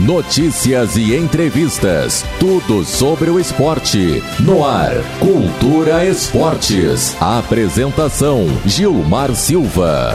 Notícias e entrevistas. Tudo sobre o esporte. No ar, Cultura Esportes. Apresentação: Gilmar Silva.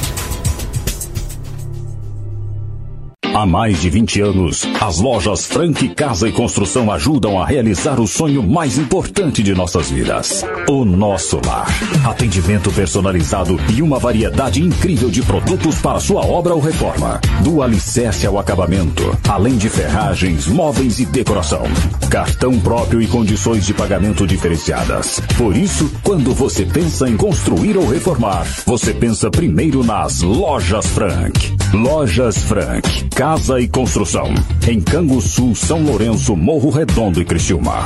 Há mais de 20 anos, as lojas Frank Casa e Construção ajudam a realizar o sonho mais importante de nossas vidas: o nosso lar. Atendimento personalizado e uma variedade incrível de produtos para sua obra ou reforma. Do alicerce ao acabamento, além de ferragens, móveis e decoração. Cartão próprio e condições de pagamento diferenciadas. Por isso, quando você pensa em construir ou reformar, você pensa primeiro nas Lojas Frank. Lojas Frank Casa e Construção. Em Canguçu, São Lourenço, Morro Redondo e Criciúma.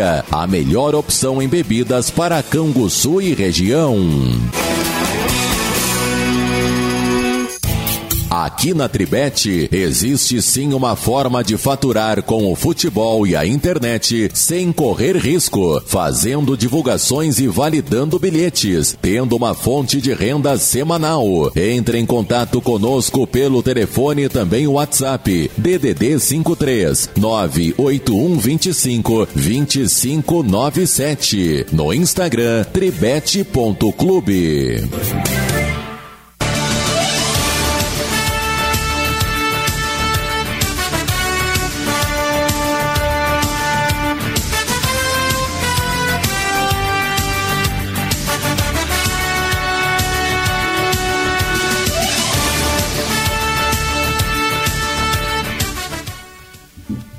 a melhor opção em bebidas para Canguçu e região. Aqui na Tribete existe sim uma forma de faturar com o futebol e a internet sem correr risco, fazendo divulgações e validando bilhetes, tendo uma fonte de renda semanal. Entre em contato conosco pelo telefone também o WhatsApp DDD 53 98125 2597 no Instagram tribete.clube.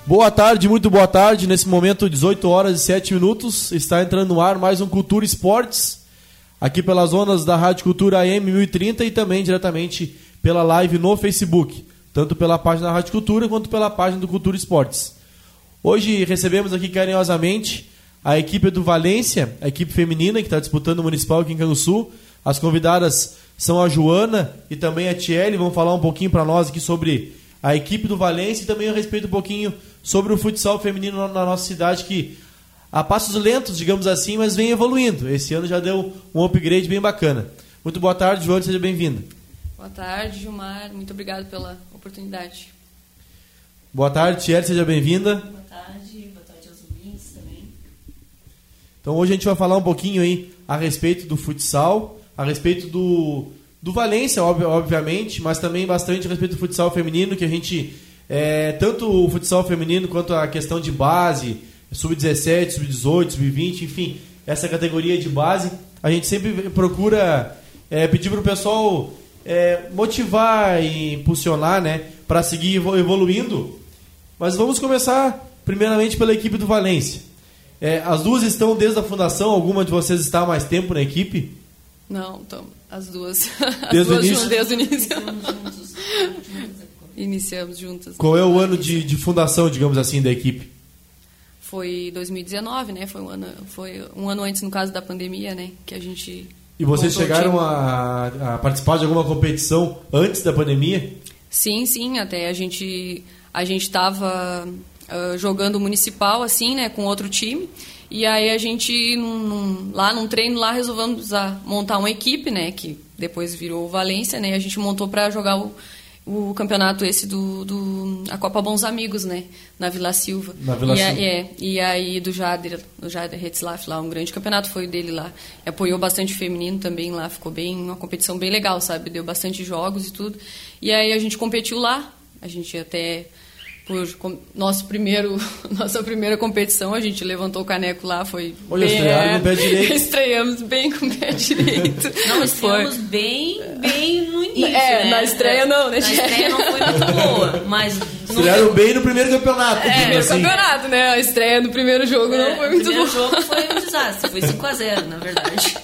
Boa tarde, muito boa tarde. Nesse momento, 18 horas e 7 minutos, está entrando no ar mais um Cultura Esportes, aqui pelas zonas da Rádio Cultura AM 1030 e também diretamente pela live no Facebook, tanto pela página da Rádio Cultura quanto pela página do Cultura Esportes. Hoje recebemos aqui carinhosamente a equipe do Valência, a equipe feminina que está disputando o Municipal aqui em Canguçu. As convidadas são a Joana e também a Tiele, vão falar um pouquinho para nós aqui sobre a equipe do Valência e também a respeito um pouquinho sobre o futsal feminino na nossa cidade que a passos lentos, digamos assim, mas vem evoluindo. Esse ano já deu um upgrade bem bacana. Muito boa tarde, João, seja bem-vinda. Boa tarde, Gilmar. Muito obrigado pela oportunidade. Boa tarde, Thierry, seja bem-vinda. Boa tarde, boa tarde aos ouvintes também. Então hoje a gente vai falar um pouquinho aí a respeito do futsal, a respeito do, do Valência, obviamente, mas também bastante a respeito do futsal feminino, que a gente é, tanto o futsal feminino quanto a questão de base, sub-17, sub-18, sub-20, enfim, essa categoria de base, a gente sempre procura é, pedir para o pessoal é, motivar e impulsionar, né, para seguir evoluindo. Mas vamos começar primeiramente pela equipe do Valência. É, as duas estão desde a fundação, alguma de vocês está há mais tempo na equipe? Não, então, as duas. As desde duas o início? desde o início. Iniciamos juntas. Qual é o ano de, de fundação, digamos assim, da equipe? Foi 2019, né? Foi um ano, foi um ano antes, no caso da pandemia, né? Que a gente. E vocês chegaram a, a, participar de alguma competição antes da pandemia? Sim, sim. Até a gente a gente estava uh, jogando municipal assim, né? Com outro time. E aí a gente num, num, lá num treino lá resolvemos montar uma equipe, né? Que depois virou Valência, né? A gente montou para jogar o o campeonato esse do, do a Copa Bons Amigos, né, na Vila Silva. Na Vila e Silva. é, e aí do Jader, do Jader Hetzlaff lá, um grande campeonato foi o dele lá. Apoiou bastante feminino também lá, ficou bem uma competição bem legal, sabe? Deu bastante jogos e tudo. E aí a gente competiu lá. A gente até por nosso primeiro, nossa primeira competição, a gente levantou o caneco lá, foi Olha, bem, estrearam com o pé direito. Estreamos bem com o pé direito. Não, estreamos foi. bem, bem no início, É, né? na estreia não, né? Na estreia não foi muito boa, mas... Estrearam no... bem no primeiro campeonato. É, primeiro assim. campeonato, né? A estreia no primeiro jogo é, não foi muito boa. O primeiro jogo foi um desastre, foi 5x0, na verdade.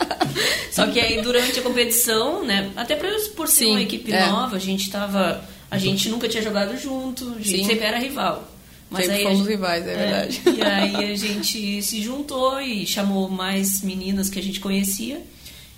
Só que aí, durante a competição, né, até por, por ser Sim, uma equipe é. nova, a gente estava a gente nunca tinha jogado junto, a gente Sim. sempre era rival. Mas sempre aí fomos gente, rivais, é, é verdade. E aí a gente se juntou e chamou mais meninas que a gente conhecia.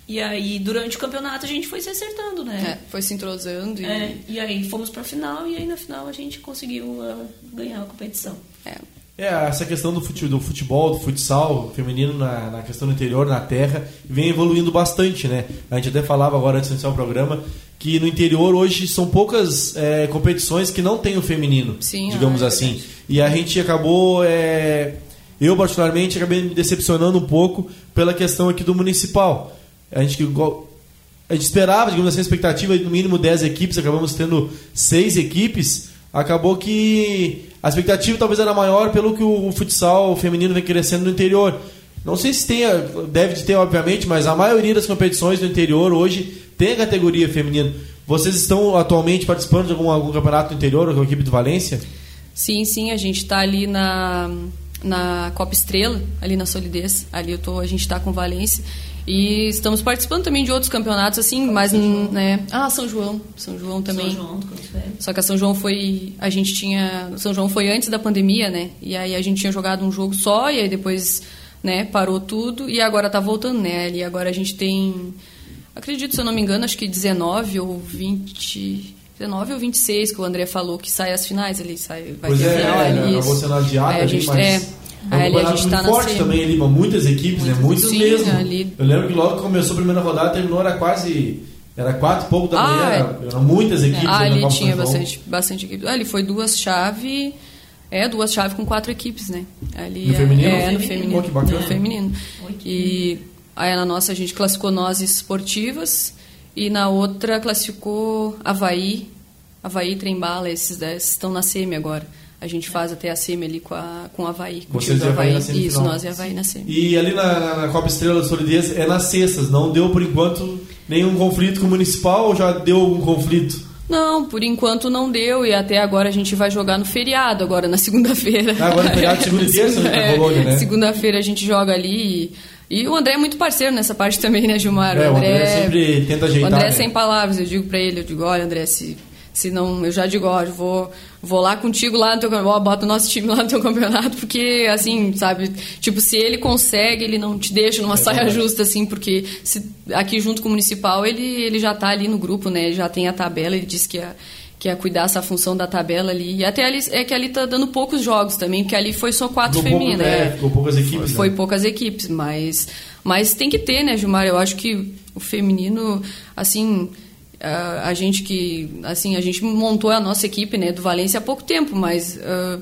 E aí, durante o campeonato, a gente foi se acertando, né? É, foi se entrosando. E... É, e aí fomos pra final, e aí na final a gente conseguiu uh, ganhar a competição. É. É, essa questão do futebol, do, futebol, do futsal feminino na, na, questão do interior, na terra, vem evoluindo bastante, né? A gente até falava agora antes de iniciar o programa que no interior hoje são poucas é, competições que não tem o feminino, Sim, digamos ah, é assim. E a gente acabou, é, eu particularmente acabei me decepcionando um pouco pela questão aqui do municipal. A gente, a gente esperava, digamos assim, a expectativa de no mínimo 10 equipes, acabamos tendo 6 equipes. Acabou que a expectativa talvez era maior pelo que o futsal feminino vem crescendo no interior. Não sei se tem, deve ter, obviamente, mas a maioria das competições do interior hoje tem a categoria feminina. Vocês estão atualmente participando de algum, algum campeonato do interior com a equipe do Valência? Sim, sim, a gente está ali na, na Copa Estrela, ali na Solidez. Ali eu tô, a gente está com Valência. E estamos participando também de outros campeonatos, assim, mas. Né? Ah, São João. São João também. São João, Só que a São João foi. A gente tinha. São João foi antes da pandemia, né? E aí a gente tinha jogado um jogo só, e aí depois né, parou tudo, e agora está voltando, né? E agora a gente tem. Acredito, se eu não me engano, acho que 19 ou 20. 19 ou 26 que o André falou que sai as finais ali, sai, vai pois ter é, final é, ali. Acabou sendo adiado, aí a gente, mas... é, Aí a gente tá forte na também ali, muitas equipes, né? Muitas sim, mesmo. Ali. Eu lembro que logo que começou a primeira rodada, terminou, era quase. Era quatro e pouco da ah, manhã, é. eram muitas equipes. Ah, ali tinha bastante, bastante equipes. Ah, ali foi duas chaves. É, duas chaves com quatro equipes, né? Ali no é, feminino? É, no feminino. Pô, que bacana. No feminino. E aí na nossa a gente classificou nós esportivas e na outra classificou Havaí, Havaí Trembala, esses dez estão na SEMI agora. A gente faz até a SEMI ali com, a, com Havaí. Com Vocês o Havaí. Havaí Isso, nós e Havaí na SEMI. E ali na, na Copa Estrela da Solidez é nas sextas, não deu por enquanto nenhum conflito com o Municipal ou já deu algum conflito? Não, por enquanto não deu e até agora a gente vai jogar no feriado, agora na segunda-feira. Ah, agora no feriado, segunda e terça, né? É, né? Segunda-feira a gente joga ali e, e, o André é muito parceiro nessa parte também, né, Gilmar? É, o André, o André sempre tenta ajeitar. O André né? sem palavras, eu digo para ele, eu digo, olha André, se se não, eu já digo, ó, eu vou, vou lá contigo lá no teu campeonato, bota o nosso time lá no teu campeonato, porque, assim, sabe, tipo, se ele consegue, ele não te deixa numa é saia verdade. justa, assim, porque se, aqui junto com o Municipal, ele, ele já tá ali no grupo, né, já tem a tabela, ele disse que ia, que ia cuidar essa função da tabela ali. E até ali, é que ali tá dando poucos jogos também, porque ali foi só quatro femininas, né? É, ficou poucas equipes. Foi, né? poucas equipes, mas, mas tem que ter, né, Gilmar? Eu acho que o feminino, assim Uh, a gente que assim a gente montou a nossa equipe né do Valência há pouco tempo mas uh,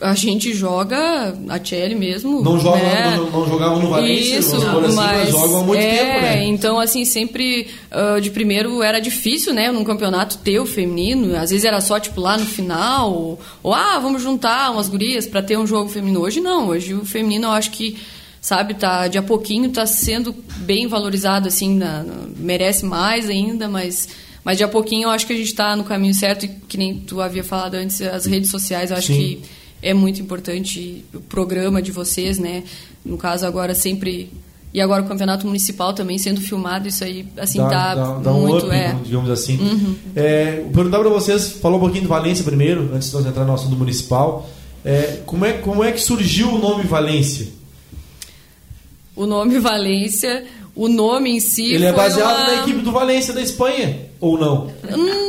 a gente joga a Chelsea mesmo não joga né? não, não jogavam no Valência Isso, assim, mas, jogam há muito é, tempo né então assim sempre uh, de primeiro era difícil né num campeonato ter o feminino às vezes era só tipo lá no final ou, ou ah vamos juntar umas gurias para ter um jogo feminino hoje não hoje o feminino eu acho que sabe, tá de a pouquinho tá sendo bem valorizado assim, na, na, merece mais ainda, mas mas de a pouquinho eu acho que a gente está no caminho certo e que nem tu havia falado antes, as redes sociais, eu acho Sim. que é muito importante o programa de vocês, né? No caso agora sempre e agora o campeonato municipal também sendo filmado, isso aí assim dá, tá dá, dá muito, um up, é. digamos assim. Uhum. É, vou perguntar para vocês, falou um pouquinho de Valência primeiro, antes de nós entrar no assunto municipal. É, como, é, como é que surgiu o nome Valência? O nome Valência, o nome em si. Ele é baseado uma... na equipe do Valência da Espanha, ou não? Hum,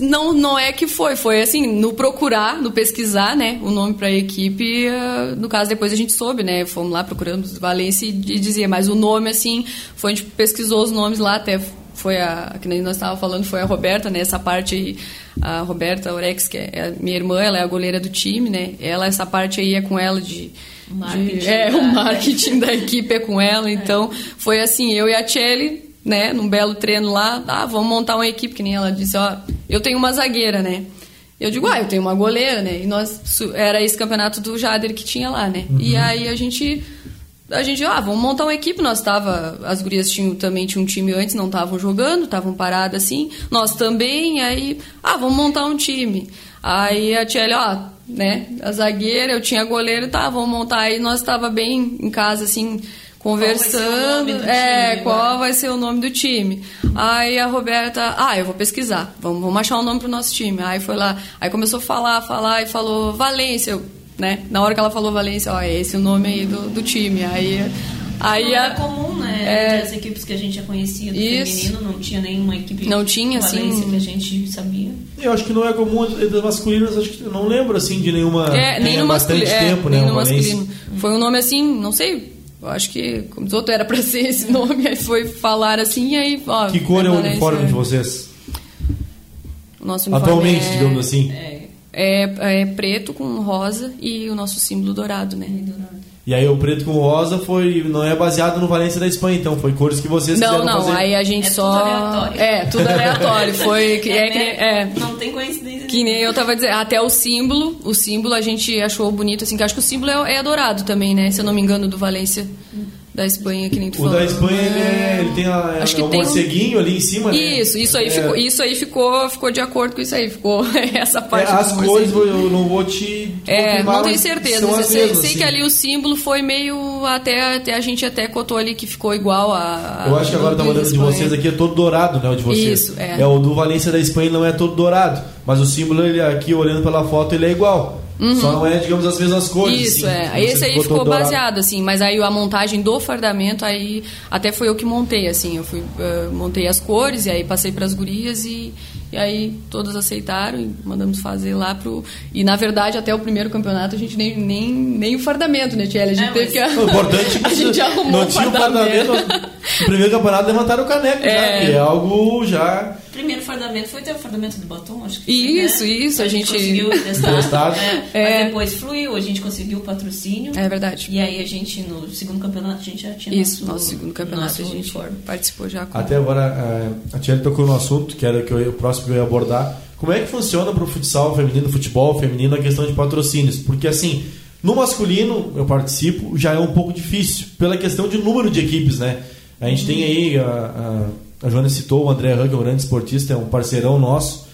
não, não, é que foi. Foi assim, no procurar, no pesquisar, né? O nome para a equipe, uh, no caso, depois a gente soube, né? Fomos lá procurando Valência e dizia, mas o nome, assim, foi, a gente pesquisou os nomes lá, até foi a que nós estávamos falando foi a Roberta né essa parte aí, a Roberta Orex que é a minha irmã ela é a goleira do time né ela essa parte aí é com ela de marketing de, é o marketing da equipe é com ela então foi assim eu e a Chelly né num belo treino lá ah vamos montar uma equipe que nem ela disse ó eu tenho uma zagueira né eu digo, ah, eu tenho uma goleira, né? E nós era esse campeonato do Jader que tinha lá, né? Uhum. E aí a gente a gente, ah, vamos montar uma equipe. Nós tava, as gurias tinham, também tinham um time antes, não estavam jogando, estavam paradas assim. Nós também, aí, ah, vamos montar um time. Aí a tia, ó, né, a zagueira, eu tinha goleiro, tá, vamos montar. Aí nós tava bem em casa, assim, conversando. é, time, qual vai ser o nome do time? Aí a Roberta, ah, eu vou pesquisar, vamos, vamos achar um nome pro nosso time. Aí foi lá, aí começou a falar, falar e falou Valência. Né? Na hora que ela falou Valência, ó, é esse o nome aí do, do time. Aí, aí não a, é comum, né? É, as equipes que a gente já conhecia do isso, feminino, não tinha nenhuma equipe não tinha, Valência assim, que a gente sabia. Eu acho que não é comum das masculinas, acho que eu não lembro assim de nenhuma. É, nem no bastante é, tempo, né? Nem no masculino. Foi um nome assim, não sei, eu acho que, como os outros, era para ser esse nome, aí foi falar assim, e aí. Ó, que cor é o uniforme de vocês? O nosso uniforme Atualmente, é, digamos assim. É, é, é, preto com rosa e o nosso símbolo dourado, né? E aí o preto com rosa foi não é baseado no Valência da Espanha, então foi cores que vocês Não, não, fazer. aí a gente é só tudo aleatório. é tudo aleatório. Foi que, é, é, que, é, não tem coincidência. Que nem eu tava dizendo, até o símbolo, o símbolo a gente achou bonito assim, que acho que o símbolo é, é dourado também, né? Se eu não me engano do Valência. Hum da Espanha, que nem tu o falou. O da Espanha, ele, é, ele tem a, Acho que um tem morceguinho ali em cima, né? Isso, isso aí, é. ficou, isso aí ficou, ficou de acordo com isso aí. Ficou essa parte. É, as cores eu não vou te. É, não tenho certeza. Sei, sei assim. que ali o símbolo foi meio. Até, até a gente até cotou ali que ficou igual a. eu acho que agora tá mandando de vocês aqui é todo dourado, né? O de vocês. Isso, é. É o do Valência da Espanha não é todo dourado. Mas o símbolo, ele, aqui olhando pela foto, ele é igual. Uhum. Só não é, digamos, as mesmas cores. Isso, assim, é. Esse aí ficou baseado, assim, mas aí a montagem do fardamento, aí até foi eu que montei, assim. Eu fui, uh, montei as cores e aí passei para as gurias e, e aí todas aceitaram e mandamos fazer lá pro. E na verdade, até o primeiro campeonato a gente nem, nem, nem o fardamento, né, Tiela? A gente é, teve que. O importante é a gente arrumou não tinha o fardamento. No primeiro campeonato levantaram o caneco, é. já, que é algo já primeiro fardamento foi o fardamento do batom, acho que Isso, foi, né? isso, a, a gente, conseguiu testar. é, é. Mas depois fluiu, a gente conseguiu o patrocínio. É verdade. E aí a gente, no segundo campeonato, a gente já tinha Isso, nosso, nosso segundo campeonato nosso a gente uniforme. participou já. Com... Até agora, a Tiane tocou no assunto, que era que eu, o próximo que eu ia abordar. Como é que funciona para o futsal feminino, futebol feminino, a questão de patrocínios? Porque assim, no masculino, eu participo, já é um pouco difícil, pela questão de número de equipes, né? A gente tem aí a, a a Joana citou o André Hug, é um grande esportista, é um parceirão nosso.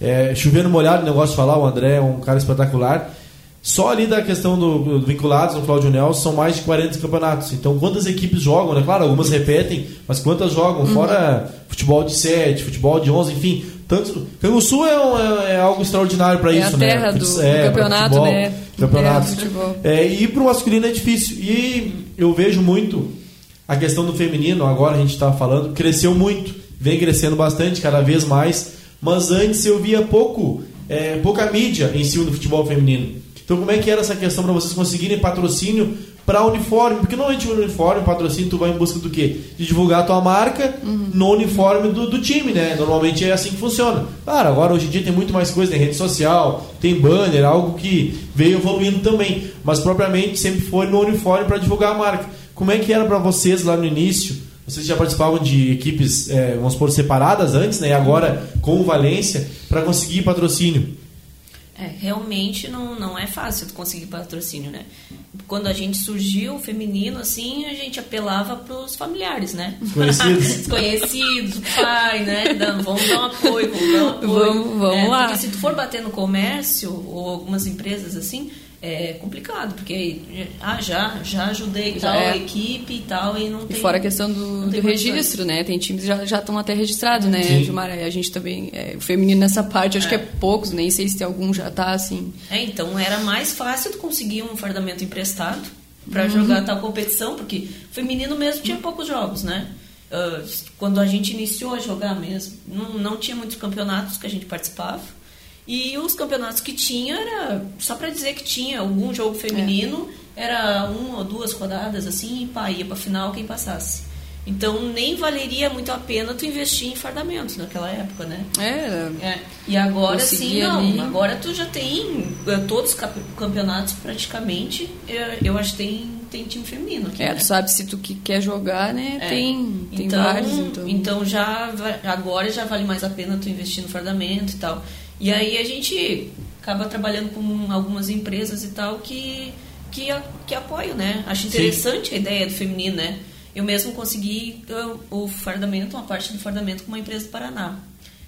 É, chovendo molhado, negócio de falar, o André é um cara espetacular. Só ali da questão do, do vinculados no Claudio Nelson são mais de 40 campeonatos. Então, quantas equipes jogam, né? Claro, algumas repetem, mas quantas jogam? Uhum. Fora futebol de 7, futebol de 11, enfim. Tanto, Canguçu é, um, é, é algo extraordinário para é isso, a terra né? Do, é, do campeonato, futebol, né? Campeonatos. É, e para o masculino é difícil. E eu vejo muito a questão do feminino, agora a gente está falando, cresceu muito, vem crescendo bastante, cada vez mais, mas antes eu via pouco, é, pouca mídia em cima do futebol feminino. Então como é que era essa questão para vocês conseguirem patrocínio para uniforme? Porque normalmente o uniforme, patrocínio, tu vai em busca do quê? De divulgar a tua marca uhum. no uniforme do, do, time, né? Normalmente é assim que funciona. Claro, agora hoje em dia tem muito mais coisa, tem rede social, tem banner, algo que veio evoluindo também. Mas propriamente sempre foi no uniforme para divulgar a marca. Como é que era para vocês lá no início? Vocês já participavam de equipes, é, vamos supor, separadas antes, né? E agora com o Valência, para conseguir patrocínio? É, realmente não, não é fácil conseguir patrocínio, né? quando a gente surgiu, feminino, assim, a gente apelava pros familiares, né? Conhecidos. Conhecidos, pai, né? Dando, vamos dar um apoio, vamos dar um apoio. Vamos, vamos é, lá. Porque se tu for bater no comércio ou algumas empresas assim, é complicado, porque ah, já, já ajudei Já tal é. equipe e tal, e não E tem. fora a questão do, do registro, né? Tem times que já já estão até registrados, né, Sim. Gilmar? A gente também, é, o feminino nessa parte, acho que é poucos, nem sei se tem algum já tá assim. É, então era mais fácil tu conseguir um fardamento emprestado para Uhum. jogar tal competição, porque feminino mesmo tinha poucos jogos, né? Ah, quando a gente iniciou a jogar mesmo, não, não tinha muitos campeonatos que a gente participava. E os campeonatos que tinha era só para dizer que tinha algum jogo feminino, era uma ou duas rodadas assim, e pá, ia pra final quem passasse. Então nem valeria muito a pena tu investir em fardamentos naquela época, né? É, É, e agora sim, não. ali. Agora tu já tem eh, todos os campeonatos praticamente. eh, Eu acho que tem, tem time feminino aqui. é, né? tu sabe se tu que quer jogar, né? É. Tem, tem então, vários, então. então já agora já vale mais a pena tu investir no fardamento e tal. E aí a gente acaba trabalhando com algumas empresas e tal que que, que apoiam, né? Acho interessante a ideia do feminino, né? Eu mesmo consegui o fardamento, uma parte do fardamento com uma empresa do Paraná.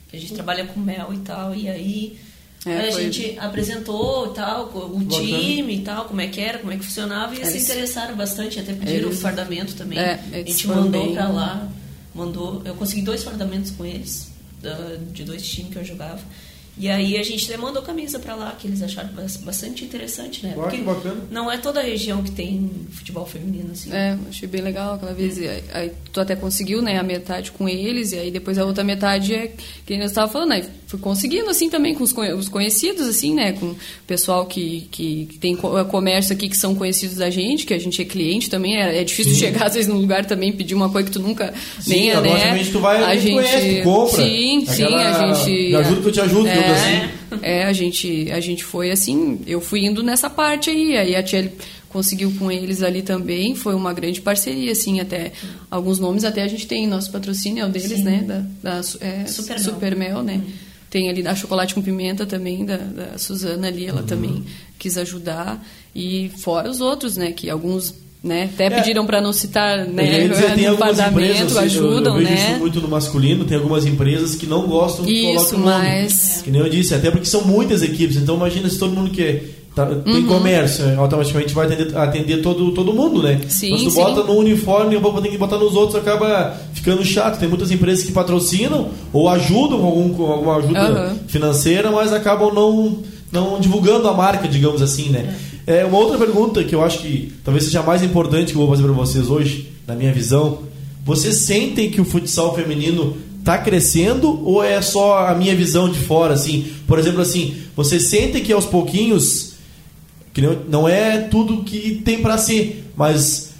Que a gente trabalha com mel e tal, e aí É, a gente apresentou tal, o time e tal, como é que era, como é que funcionava, e eles se Eles- interessaram bastante, até pediram Eles- o fardamento também. É, a gente mandou pra lá, mandou. Eu consegui dois fardamentos com eles, de dois times que eu jogava. E aí a gente até mandou camisa pra lá, que eles acharam bas- bastante interessante, né? Ah, que bacana. não é toda a região que tem futebol feminino, assim. É, achei bem legal aquela vez. Aí, aí tu até conseguiu, né, a metade com eles, e aí depois a outra metade é que eu estava falando, aí fui conseguindo, assim, também com os, conhe- os conhecidos, assim, né, com o pessoal que, que, tem co- comércio aqui que são conhecidos da gente, que a gente é cliente também, é, é difícil Sim. chegar às vezes num lugar também pedir uma coisa que tu nunca Sim, nem é, né? tu vai a gente conhece, tu compra. Sim, sim, Aquela- a gente Me ajuda que eu te ajudo, é, assim. é, a gente, a gente foi assim, eu fui indo nessa parte aí, aí a Tchelle conseguiu com eles ali também, foi uma grande parceria, assim, até alguns nomes até a gente tem, nosso patrocínio é o deles, Sim. né, da, da é, Supermel. Supermel, né, tem ali da Chocolate com Pimenta também, da, da Suzana ali, ela também quis ajudar, e fora os outros, né, que alguns, né, até pediram para não citar, Eu né, ia dizer, tem no empresas, assim, eu- ajudam, eu, vejo né, isso muito no masculino, tem algumas empresas que não gostam que Isso, coloque o nome. mas- Que nem eu disse, até porque são muitas equipes, então imagina se todo mundo que tá- tem Uhum. comércio, é, automaticamente vai atender, atender todo, todo mundo, né? Sim, Mas tu sim. bota no uniforme e tem que botar nos outros, acaba ficando chato. Tem muitas empresas que patrocinam ou ajudam com, algum, com alguma ajuda Aham. financeira, mas acabam não, não divulgando a marca, digamos assim, né? É, uma outra pergunta que eu acho que talvez seja a mais importante que eu vou fazer para vocês hoje, na minha visão. Vocês sentem que o futsal feminino está crescendo ou é só a minha visão de fora, assim? Por exemplo, assim, vocês sentem que aos pouquinhos, que não, não é tudo que tem para ser, mas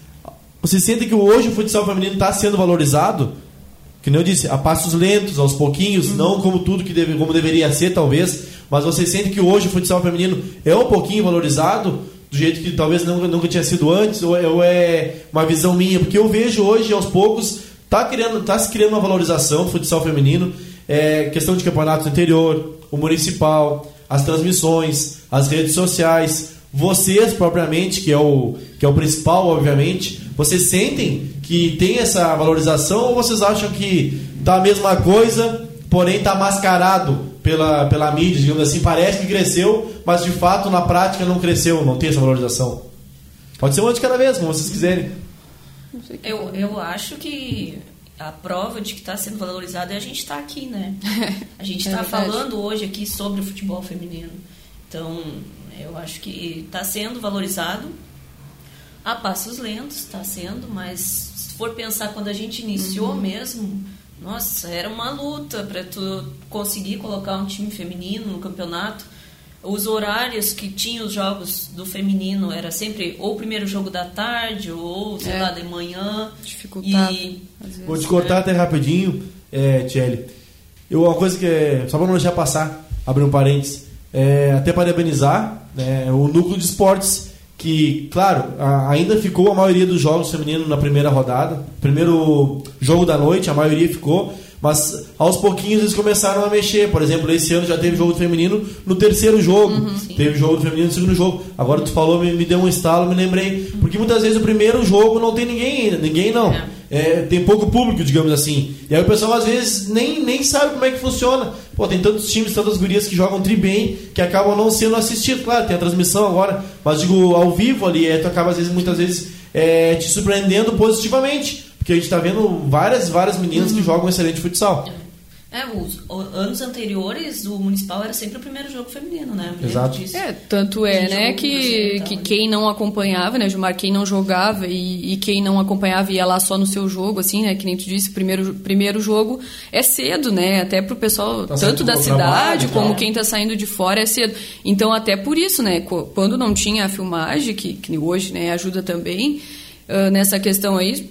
vocês sentem que hoje o futsal feminino está sendo valorizado? Que nem eu disse, a passos lentos, aos pouquinhos, não como tudo que deve, como deveria ser, talvez, mas vocês sentem que hoje o futsal feminino é um pouquinho valorizado, do jeito que talvez nunca, nunca tinha sido antes, ou é, ou é uma visão minha? Porque eu vejo hoje, aos poucos, tá, criando, tá se criando uma valorização do futsal feminino, é, questão de campeonato interior, o municipal, as transmissões, as redes sociais, vocês propriamente, que é o, que é o principal, obviamente, vocês sentem que tem essa valorização ou vocês acham que tá a mesma coisa, porém tá mascarado pela, pela mídia, digamos assim, parece que cresceu, mas de fato na prática não cresceu, não tem essa valorização? Pode ser uma de cada vez, como vocês quiserem. Eu, eu acho que a prova de que está sendo valorizado é a gente estar aqui, né? A gente É está verdade. falando hoje aqui sobre o futebol feminino. Então, eu acho que está sendo valorizado a passos lentos, está sendo, mas se for pensar quando a gente iniciou Uhum. mesmo, nossa, era uma luta para tu conseguir colocar um time feminino no campeonato. Os horários que tinha os jogos do feminino era sempre ou o primeiro jogo da tarde ou, sei É. lá, de manhã. Dificultava, E. Vou te cortar até rapidinho, é, Tchelle. Eu, uma coisa que é. Só para não deixar passar, abrir um parênteses. É, até parabenizar né, o núcleo de esportes, que, claro, a- ainda ficou a maioria dos jogos femininos na primeira rodada. Primeiro jogo da noite, a maioria ficou. Mas aos pouquinhos eles começaram a mexer. Por exemplo, esse ano já teve jogo feminino no terceiro jogo. Uhum, teve jogo feminino no segundo jogo. Agora tu falou, me, me deu um estalo, me lembrei. Porque muitas vezes o primeiro jogo não tem ninguém ainda. Ninguém não. É. É, tem pouco público, digamos assim. E aí o pessoal às vezes nem, nem sabe como é que funciona. Pô, tem tantos times, tantas gurias que jogam tri bem, que acabam não sendo assistidos. Claro, tem a transmissão agora, mas digo, ao vivo ali, é, tu acaba às vezes, muitas vezes, é, te surpreendendo positivamente. Porque a gente está vendo várias, várias meninas uhum. que jogam excelente futsal. É, os, anos anteriores, o Municipal era sempre o primeiro jogo feminino, né? Exato. Disso. É, tanto é, né, que, que quem não acompanhava, né, Gilmar, quem não jogava e, e, quem não acompanhava ia lá só no seu jogo, assim, né, que nem tu disse, o primeiro, primeiro jogo é cedo, né, até pro pessoal, tá tanto da cidade como quem tá saindo de fora é cedo. Então, até por isso, né, quando não tinha a filmagem, que, que hoje, né, ajuda também, Uh, nessa questão aí,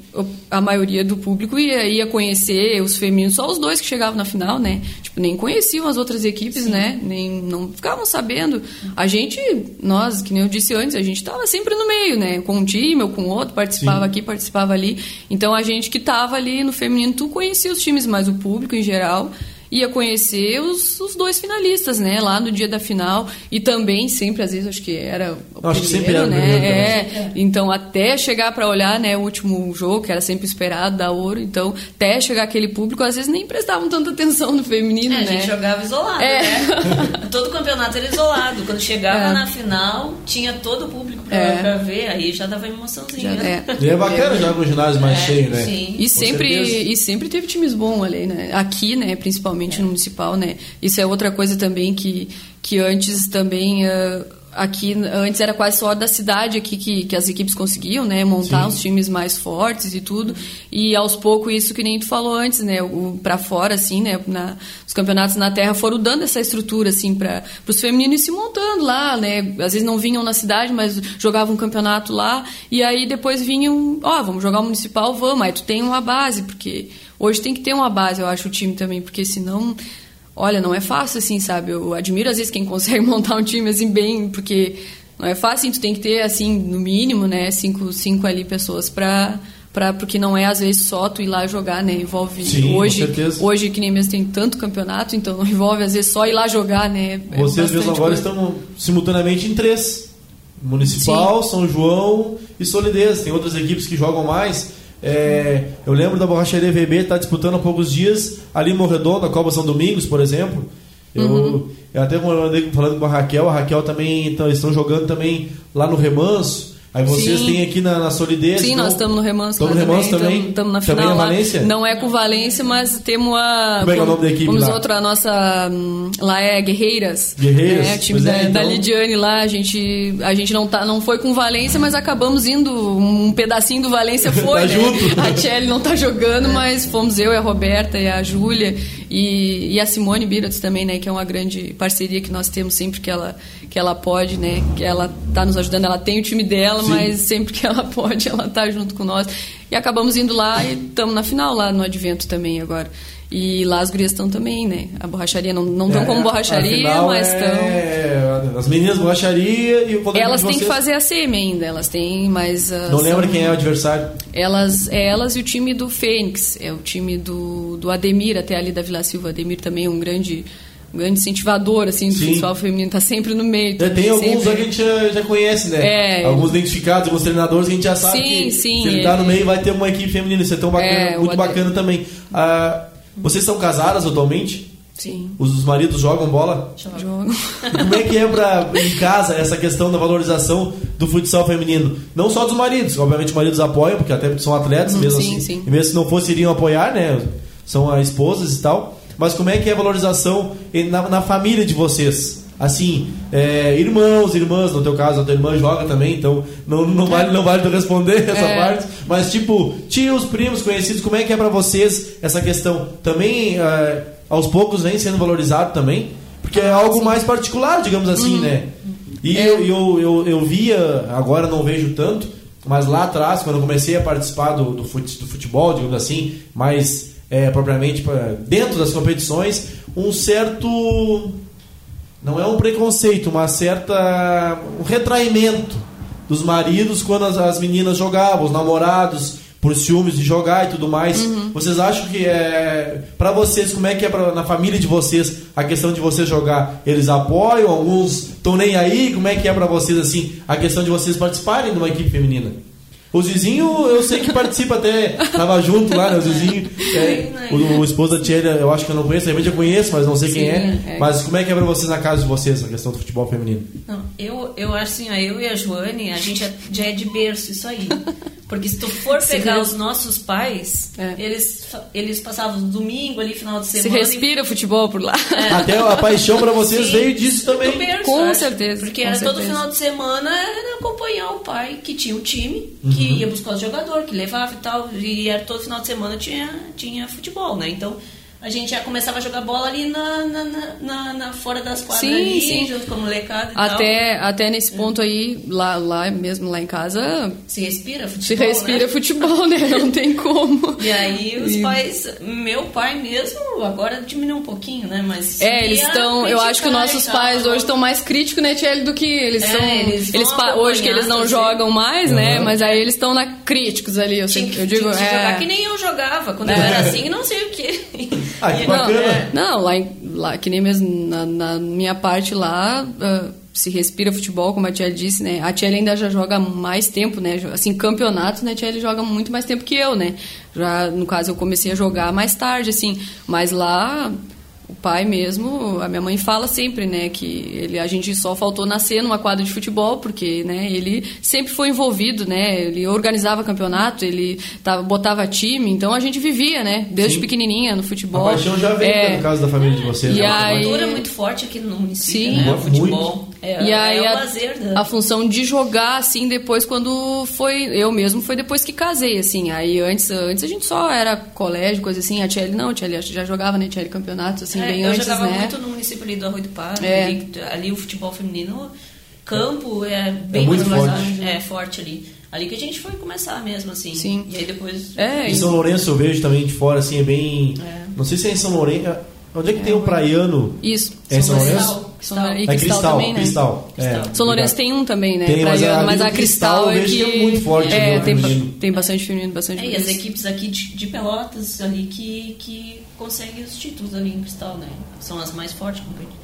a maioria do público ia, ia conhecer os femininos, só os dois que chegavam na final, né? Tipo, nem conheciam as outras equipes, Sim. né? Nem, não ficavam sabendo. A gente, nós, que nem eu disse antes, a gente estava sempre no meio, né? Com um time ou com outro, participava Sim. aqui, participava ali. Então, a gente que estava ali no feminino, tu conhecia os times, mas o público em geral ia conhecer os, os dois finalistas, né? Lá no dia da final. E também, sempre, às vezes, acho que era o acho primeiro, que sempre era né? É, então, até chegar para olhar né, o último jogo, que era sempre esperado, da ouro. Então, até chegar aquele público, às vezes nem prestavam tanta atenção no feminino, é, né? A gente jogava isolado, é. né? todo campeonato era isolado. Quando chegava é. na final, tinha todo o público pra, é. ver, aí já dava emoçãozinha. Já, é. E é bacana jogar com o ginásio mais é, cheio, né? Sim. E sempre, e sempre teve times bons ali, né? Aqui, né, principalmente principalmente é. no municipal, né? Isso é outra coisa também que, que antes também uh, aqui antes era quase só da cidade aqui que, que as equipes conseguiam, né, montar Sim. os times mais fortes e tudo. E aos poucos isso que nem tu falou antes, né, para fora assim, né, na, os campeonatos na terra foram dando essa estrutura assim para os femininos se montando lá, né? Às vezes não vinham na cidade, mas jogavam um campeonato lá e aí depois vinham, ó, oh, vamos jogar o municipal, vamos. Aí tu tem uma base, porque Hoje tem que ter uma base, eu acho, o time também, porque senão, olha, não é fácil assim, sabe? Eu admiro às vezes quem consegue montar um time assim bem, porque não é fácil, assim, tu tem que ter assim, no mínimo, né, cinco, cinco ali pessoas para para porque não é às vezes só tu ir lá jogar, né? Envolve Sim, hoje, hoje que nem mesmo tem tanto campeonato, então não envolve às vezes só ir lá jogar, né? É Vocês mesmo agora coisa. estão simultaneamente em três: Municipal, Sim. São João e Solidez. Tem outras equipes que jogam mais. É, eu lembro da borracharia VB estar tá disputando há poucos dias ali em Morredondo, a Copa São Domingos, por exemplo. Eu, uhum. eu até andei falando com a Raquel, a Raquel também então, estão jogando também lá no Remanso. Aí vocês Sim. têm aqui na, na Solidez. Sim, nós estamos no Remanso. Estamos no Remanso também? Estamos na final. Também na Valência? Não é com Valência, mas temos a. Como é que é o nome da equipe? Vamos lá? outra, a nossa. Hum, lá é Guerreiras. Guerreiras? É, o time da, é, então... da, Lidiane lá. A gente, a gente não, tá, não foi com Valência, mas acabamos indo. Um pedacinho do Valência foi. tá né? junto. A Tchelle não tá jogando, mas fomos eu e a Roberta e a Júlia e, e a Simone Birats também, né? Que é uma grande parceria que nós temos sempre que ela, que ela pode, né? Que ela tá nos ajudando. Ela tem o time dela, Sim. mas sempre que ela pode, ela tá junto com nós. E acabamos indo lá e estamos na final lá no Advento também agora. E lá as gurias estão também, né? A borracharia não estão é, como borracharia, mas estão. É... As meninas borracharia e o Elas têm que fazer a semi ainda, elas têm, mas. Uh, não são... lembra quem é o adversário? Elas, é elas e o time do Fênix, é o time do, do Ademir, até ali da Vila Silva. Ademir também é um grande um grande incentivador, assim, do pessoal feminino, tá sempre no meio. É, tem alguns sempre... que a gente já, já conhece, né? É, alguns identificados, alguns treinadores que a gente já sabe sim, que sim, se ele tá no meio vai ter uma equipe feminina, isso é tão bacana, é, muito bacana também. Ah, vocês são casadas atualmente? Sim. Os maridos jogam bola? Jogam. Como é que é pra, em casa essa questão da valorização do futsal feminino? Não só dos maridos, obviamente os maridos apoiam, porque até são atletas, mesmo sim, assim. Sim. E mesmo se não fosse, iriam apoiar, né? São as esposas e tal mas como é que é a valorização na, na família de vocês? Assim, é, irmãos, irmãs, no teu caso, a tua irmã joga também, então não, não, vale, não vale tu responder essa é. parte. Mas, tipo, tios, primos, conhecidos, como é que é para vocês essa questão? Também, é, aos poucos, vem sendo valorizado também? Porque é algo mais particular, digamos assim, uhum. né? E é. eu, eu, eu, eu, via, agora não vejo tanto, mas lá atrás, quando eu comecei a participar do, do futebol, digamos assim, mais é, propriamente pra, dentro das competições, um certo. Não é um preconceito, uma certa. um retraimento dos maridos quando as, as meninas jogavam, os namorados por ciúmes de jogar e tudo mais. Uhum. Vocês acham que é. Pra vocês, como é que é pra, na família de vocês a questão de vocês jogar? Eles apoiam? Alguns estão nem aí? Como é que é pra vocês, assim, a questão de vocês participarem de uma equipe feminina? O Zizinho, eu sei que participa até, tava junto lá, né? O Zizinho, é, o, o, esposo da Tia, eu acho que eu não conheço, de repente eu conheço, mas não sei Sim, quem é. é. Mas como é que é pra vocês na casa de vocês, a questão do futebol feminino? Não, eu, eu acho assim, eu e a Joane, a gente já é de berço isso aí. Porque se tu for pegar os nossos pais, é. eles, eles passavam domingo ali, final de semana. Se respira e... futebol por lá. É. Até a paixão para vocês Sim, veio disso também. Berço, com acho. certeza. Porque com era certeza. todo final de semana era acompanhar o pai que tinha o time, uhum. que ia buscar os jogadores, que levava e tal. E era todo final de semana tinha, tinha futebol, né? Então a gente já começava a jogar bola ali na, na, na, na fora das quadras sim, ali, sim. junto com a molecada até, tal. Até nesse ponto aí, lá, lá mesmo lá em casa... Se respira futebol, Se respira né? futebol, né? Não tem como. E aí os e... pais... Meu pai mesmo, agora diminuiu um pouquinho, né? Mas... É, eles estão... Eu acho que nossos pais hoje estão mais críticos, né, Tchelle, do que eles é, são... Eles, eles Hoje que eles não jogam mais, uhum. né? Mas aí eles estão na críticos ali, eu, sei, eu digo... Tinha que é... jogar que nem eu jogava, quando é. eu era assim, não sei o quê. Ah, que bacana. Não, é, não lá, em, lá, que nem mesmo na, na minha parte lá, uh, se respira futebol, como a tia disse, né? A tia ainda já joga mais tempo, né? Assim, campeonatos, né? A tia joga muito mais tempo que eu, né? Já, no caso, eu comecei a jogar mais tarde, assim. Mas lá, pai mesmo, a minha mãe fala sempre, né, que ele, a gente só faltou nascer numa quadra de futebol, porque, né, ele sempre foi envolvido, né, ele organizava campeonato, ele tava, botava time, então a gente vivia, né, desde Sim. pequenininha no futebol. A paixão já veio, é, no caso da família de vocês. E né? a cultura muito forte aqui no município, Sim. né, futebol. É, e aí é a, lazer da... a função de jogar, assim, depois quando foi, eu mesmo, foi depois que casei, assim, aí antes, antes a gente só era colégio, coisa assim, a Tchelle não, a Tchelle já jogava, né, Tchelle campeonatos, assim, é, bem eu antes, jogava né? muito no município ali do Arroio do Parque. É. Ali, ali, o futebol feminino, campo é bem é muito forte. É forte ali. Ali que a gente foi começar mesmo, assim. Sim. E aí depois. É, em São Lourenço eu vejo também de fora, assim, é bem. É. Não sei se é em São Lourenço. É, onde é que é, tem o praiano? Isso. É em São Lourenço? Cristal. E é Cristal, também, né? Cristal. É, São Lourenço tem um também, né? Tem, mas, a, mas a Cristal, Cristal é que... é muito forte. É, tem, tem bastante feminino, bastante é, E as equipes aqui de, de, Pelotas ali que, que conseguem os títulos ali em Cristal, né? São as mais fortes competitivas.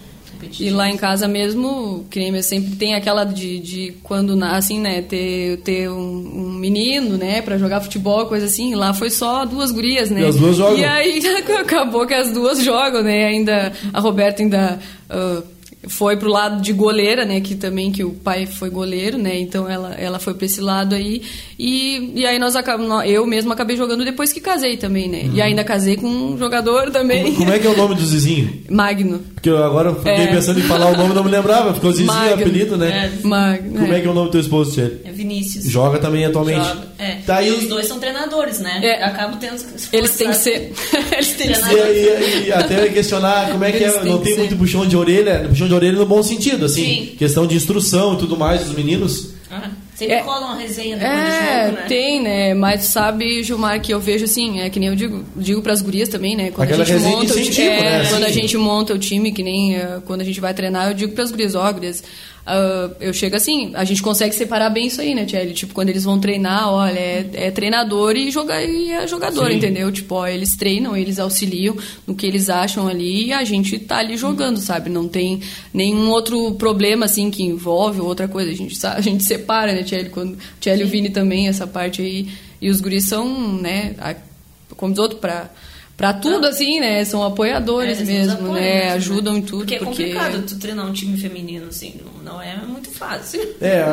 E lá em casa mesmo, nem sempre tem aquela de, de quando, assim, né, ter, ter um, um menino, né, para jogar futebol, coisa assim. Lá foi só duas gurias, né? E as duas jogam. E aí acabou que as duas jogam, né? Ainda, a Roberta ainda... Uh, foi pro lado de goleira, né, que também que o pai foi goleiro, né, então ela, ela foi para esse lado aí e, e aí nós acabamos, eu mesmo acabei jogando depois que casei também, né, uhum. e ainda casei com um jogador também. Como, como, é que é o nome do Zizinho? Magno. Porque eu agora fiquei é. pensando em falar o nome, não me lembrava, ficou Zizinho Magno. apelido, né? É. Magno. Como é. é que é o nome do teu esposo, Tchê? É Vinícius. Joga também atualmente. Joga. É. Tá aí... E os dois são treinadores, né? É. Acabo tendo Eles têm que ser. Eles têm que ser. E, e, e até questionar como é que é, não tem muito puxão de orelha, puxão de orelha no bom sentido assim, Sim. questão de instrução e tudo mais dos meninos. Ah, sempre é, rola uma resenha depois é, do jogo, né? Tem, né? Mas sabe, Gilmar, que eu vejo assim, é que nem eu digo, digo pras gurias também, né? Quando Aquela a gente monta o time, é, né? quando a gente monta o time, que nem uh, quando a gente vai treinar, eu digo pras gurias, ó, oh, gurias, Uh, eu chego assim, a gente consegue separar bem isso aí, né, Tchelle? Tipo, quando eles vão treinar, olha, é, é treinador e, joga, e é jogador, Sim. entendeu? Tipo, ó, eles treinam, eles auxiliam no que eles acham ali e a gente tá ali jogando, sabe? Não tem nenhum outro problema, assim, que envolve outra coisa. A gente, a gente separa, né, Tchelle? Quando, Tchelle e o Vini também, essa parte aí. E os guris são, né, a, como diz outro, pra Pra tudo, não. assim, né? São apoiadores é, mesmo, apoiam, né? né? Ajudam em tudo. Porque, é porque complicado tu treinar um time feminino, assim, não é muito fácil. É,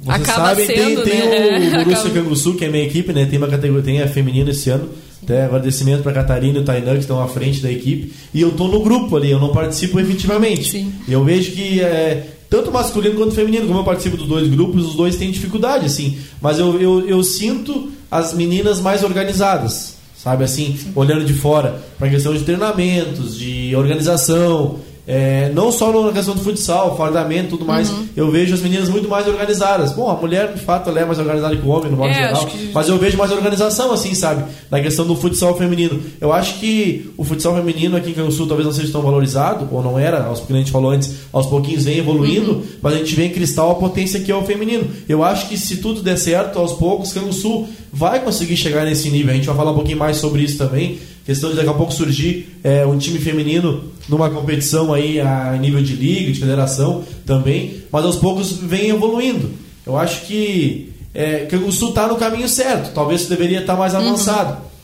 vocês Acaba sabem, sendo, tem, né? tem o Borussia Canguçu, que é minha equipe, né? Tem uma categoria, tem a feminina esse ano. Até agradecimento para Catarina e o Tainan, que estão à frente da equipe. E eu tô no grupo ali, eu não participo efetivamente. Sim. E eu vejo que é, tanto masculino quanto feminino, como eu participo dos dois grupos, os dois têm dificuldade, assim. Mas eu, eu, eu sinto as meninas mais organizadas sabe assim, Sim. olhando de fora para questão de treinamentos, de organização. É, não só na questão do futsal, fardamento tudo mais, uhum. eu vejo as meninas muito mais organizadas. Bom, a mulher, de fato, ela é mais organizada que o homem, no modo é, geral. Que... Mas eu vejo mais organização, assim, sabe? Na questão do futsal feminino. Eu acho que o futsal feminino aqui em Canguçu talvez não seja tão valorizado, ou não era, aos, como a gente falou antes, aos pouquinhos vem evoluindo, uhum. mas a gente vê em cristal a potência que é o feminino. Eu acho que se tudo der certo, aos poucos, Canguçu vai conseguir chegar nesse nível. A gente vai falar um pouquinho mais sobre isso também questão de daqui a pouco surgir é, um time feminino numa competição aí a nível de liga, de federação também, mas aos poucos vem evoluindo. Eu acho que, é, que o Sul está no caminho certo, talvez deveria estar tá mais uhum. avançado. Uhum.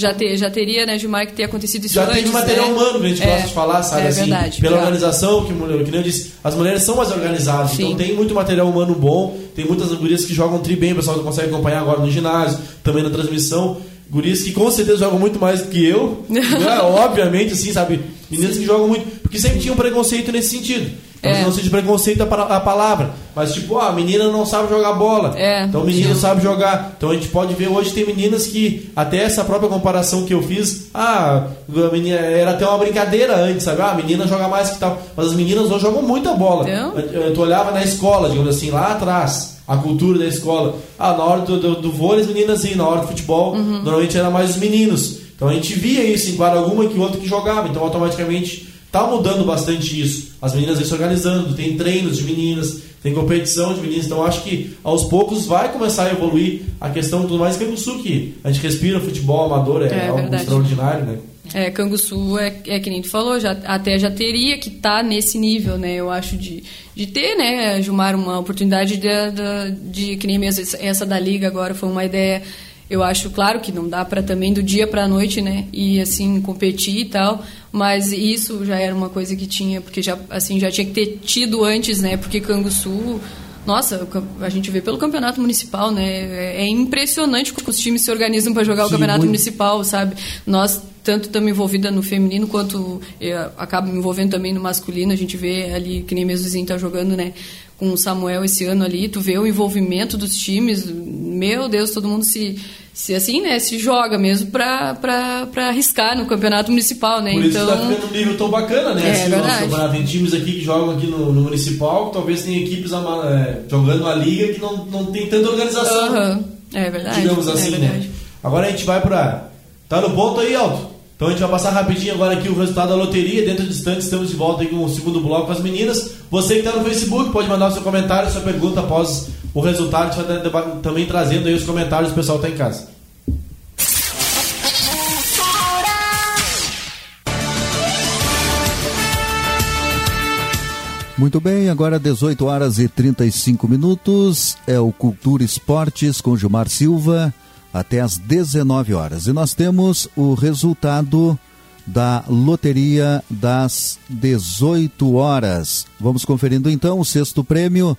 Já, ter, já teria, né, Gilmar, que ter acontecido isso já antes, tem material né? humano que a gente é, gosta de falar, sabe? É assim, verdade, pela claro. organização, que, que nem eu disse, as mulheres são mais organizadas, Sim. então tem muito material humano bom, tem muitas gurias que jogam tri bem, o pessoal consegue acompanhar agora no ginásio, também na transmissão. Gurias que com certeza jogam muito mais do que eu. né? Obviamente, assim, sabe? Meninas que jogam muito. Porque sempre tinha um preconceito nesse sentido. É. Não seja de preconceito a palavra. Mas, tipo, ah, a menina não sabe jogar bola. É. Então o menino sabe jogar. Então a gente pode ver hoje tem meninas que, até essa própria comparação que eu fiz, ah, a menina, era até uma brincadeira antes, sabe? Ah, a menina joga mais que tal. Mas as meninas hoje jogam muita bola. Então? Tu olhava na escola, digamos assim, lá atrás a cultura da escola. Ah, na hora do, do, do vôlei as meninas iam, na hora do futebol uhum. normalmente era mais os meninos. Então a gente via isso em quadra alguma que o outro que jogava. Então automaticamente tá mudando bastante isso. As meninas vêm se organizando, tem treinos de meninas, tem competição de meninas. Então acho que aos poucos vai começar a evoluir a questão do mais sul que a gente respira futebol amador, é, é algo verdade. extraordinário, né? É, Canguçu é, é que nem tu falou, já, até já teria que estar tá nesse nível, né? Eu acho de, de ter, né, Gilmar, uma oportunidade de, de, de que nem mesmo essa da liga agora foi uma ideia. Eu acho, claro, que não dá para também do dia para a noite, né, e assim competir e tal, mas isso já era uma coisa que tinha, porque já assim já tinha que ter tido antes, né? Porque Canguçu nossa, a gente vê pelo campeonato municipal, né? É, é impressionante como os times se organizam para jogar Sim, o campeonato muito. municipal, sabe? Nós tanto estamos envolvida no feminino quanto eu acabo me envolvendo também no masculino. A gente vê ali, que nem mesmo o Zinho tá jogando, né? Com o Samuel esse ano ali, tu vê o envolvimento dos times. Meu Deus, todo mundo se se assim, né, se joga mesmo para arriscar no campeonato municipal, né? Por isso está ficando um nível tão bacana, né? É, assim, verdade. Nossa, tem times aqui que jogam aqui no, no municipal, talvez tenha equipes é, jogando a liga que não, não tem tanta organização. Uhum. É verdade. Digamos é assim, é verdade. né? Agora a gente vai para Tá no ponto aí, Alto? Então a gente vai passar rapidinho agora aqui o resultado da loteria. Dentro de instantes estamos de volta aí com o segundo bloco com as meninas. Você que está no Facebook pode mandar o seu comentário, sua pergunta após o resultado. A gente vai também trazendo aí os comentários do pessoal que está em casa. Muito bem, agora 18 horas e 35 minutos. É o Cultura Esportes com Gilmar Silva até às 19 horas. E nós temos o resultado da loteria das 18 horas. Vamos conferindo então o sexto prêmio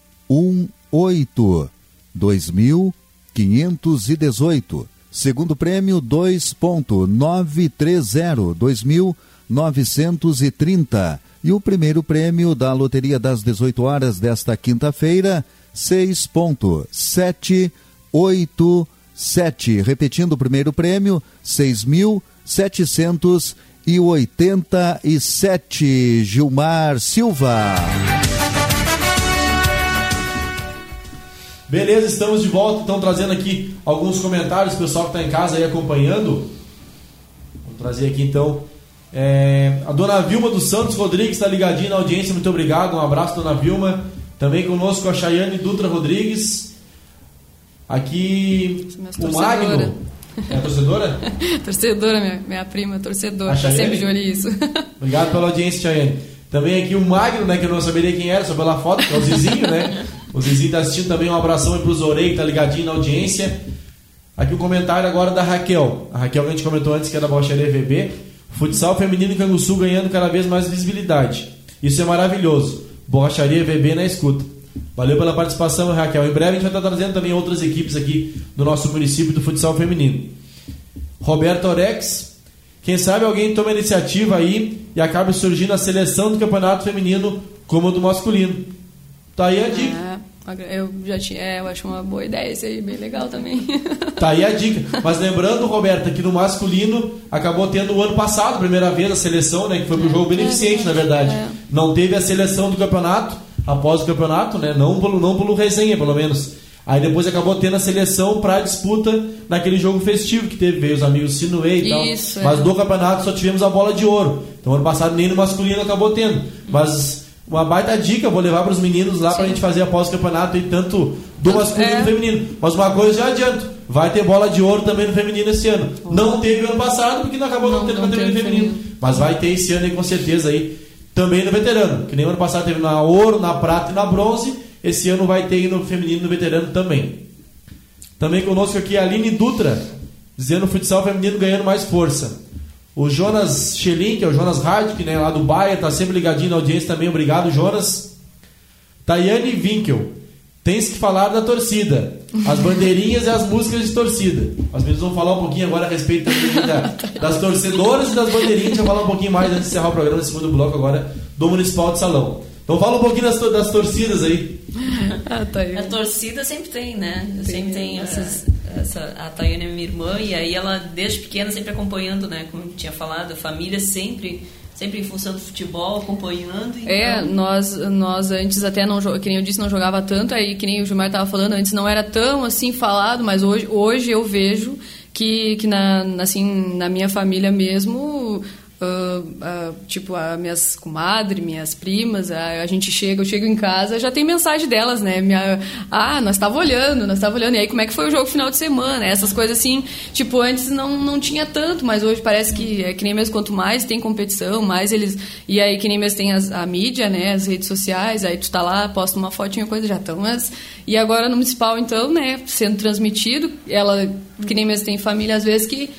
18, 2518. Segundo prêmio 2.930, 2930. E o primeiro prêmio da loteria das 18 horas desta quinta-feira, 6.787. Repetindo o primeiro prêmio, 6.787. Gilmar Silva. Beleza, estamos de volta, então trazendo aqui alguns comentários, pessoal que está em casa aí acompanhando. Vou trazer aqui então é, a dona Vilma dos Santos Rodrigues está ligadinha na audiência, muito obrigado. Um abraço, dona Vilma. Também conosco a Chayane Dutra Rodrigues. Aqui o Magno. É a torcedora? torcedora, minha, minha prima, torcedora. Está sempre de olho isso. Obrigado pela audiência, Chayane. Também aqui o Magno, né, que eu não saberia quem era, só pela foto, que é o Zizinho, né? O Zizinho está assistindo também. Um abração aí para o Zorei, que está ligadinho na audiência. Aqui o um comentário agora da Raquel. A Raquel que a gente comentou antes, que é da Bocharia VB. Futsal feminino em Canguçu ganhando cada vez mais visibilidade. Isso é maravilhoso. Borracharia VB na escuta. Valeu pela participação, Raquel. Em breve a gente vai estar trazendo também outras equipes aqui do nosso município do futsal feminino. Roberto Orex. Quem sabe alguém toma iniciativa aí e acabe surgindo a seleção do campeonato feminino como do masculino. Tá aí a dica. É, eu já tinha, é, eu acho uma boa ideia isso aí, bem legal também. Tá aí a dica. Mas lembrando, Roberta, que no masculino acabou tendo o ano passado, primeira vez, a seleção, né? Que foi pro jogo beneficente, na verdade. É. Não teve a seleção do campeonato após o campeonato, né? Não pelo, não pelo resenha, pelo menos. Aí depois acabou tendo a seleção para disputa naquele jogo festivo que teve, veio os amigos Sinuei e tal. Isso, Mas é. do campeonato só tivemos a bola de ouro. Então ano passado nem no masculino acabou tendo. Mas uma baita dica, vou levar para os meninos lá para a gente fazer após o campeonato e tanto do masculino é. e do feminino. Mas uma coisa já adianto, vai ter bola de ouro também no feminino esse ano. Não teve ano passado porque não acabou não, não tendo no feminino. feminino. Mas vai ter esse ano aí com certeza aí também no veterano, que nem ano passado teve na ouro, na prata e na bronze, esse ano vai ter no feminino e no veterano também. Também conosco aqui a Aline Dutra, dizendo o futsal feminino ganhando mais força. O Jonas Schelin, que é o Jonas Radk, né, lá do Baia, tá sempre ligadinho na audiência também. Obrigado, Jonas. Tayane Winkel. Tens que falar da torcida. As bandeirinhas e as músicas de torcida. As meninas vão falar um pouquinho agora a respeito da, das torcedoras e das bandeirinhas. Deixa eu falar um pouquinho mais antes de encerrar o programa segundo bloco agora do Municipal de Salão. Então fala um pouquinho das, das torcidas aí. Ah, tá aí. A torcida sempre tem, né? Sempre tem essas essa, a Tayane é minha irmã e aí ela desde pequena sempre acompanhando, né, como tinha falado, a família sempre sempre em função do futebol, acompanhando. Então... É, nós, nós antes até não, que nem eu disse, não jogava tanto, aí que nem o Gilmar estava falando, antes não era tão assim falado, mas hoje, hoje eu vejo que, que na, assim, na minha família mesmo Uh, tipo, as minhas comadres, minhas primas, a, a, gente chega, eu chego em casa, já tem mensagem delas, né? Minha, ah, nós estava olhando, nós estava olhando, e aí como é que foi o jogo final de semana? Essas coisas assim, tipo, antes não, não tinha tanto, mas hoje parece que é que nem mesmo quanto mais tem competição, mais eles. E aí que nem mesmo tem as, a mídia, né? As redes sociais, aí tu tá lá, posta uma fotinha, coisa, já estão mas E agora no municipal, então, né, sendo transmitido, ela, que nem mesmo tem família, às vezes que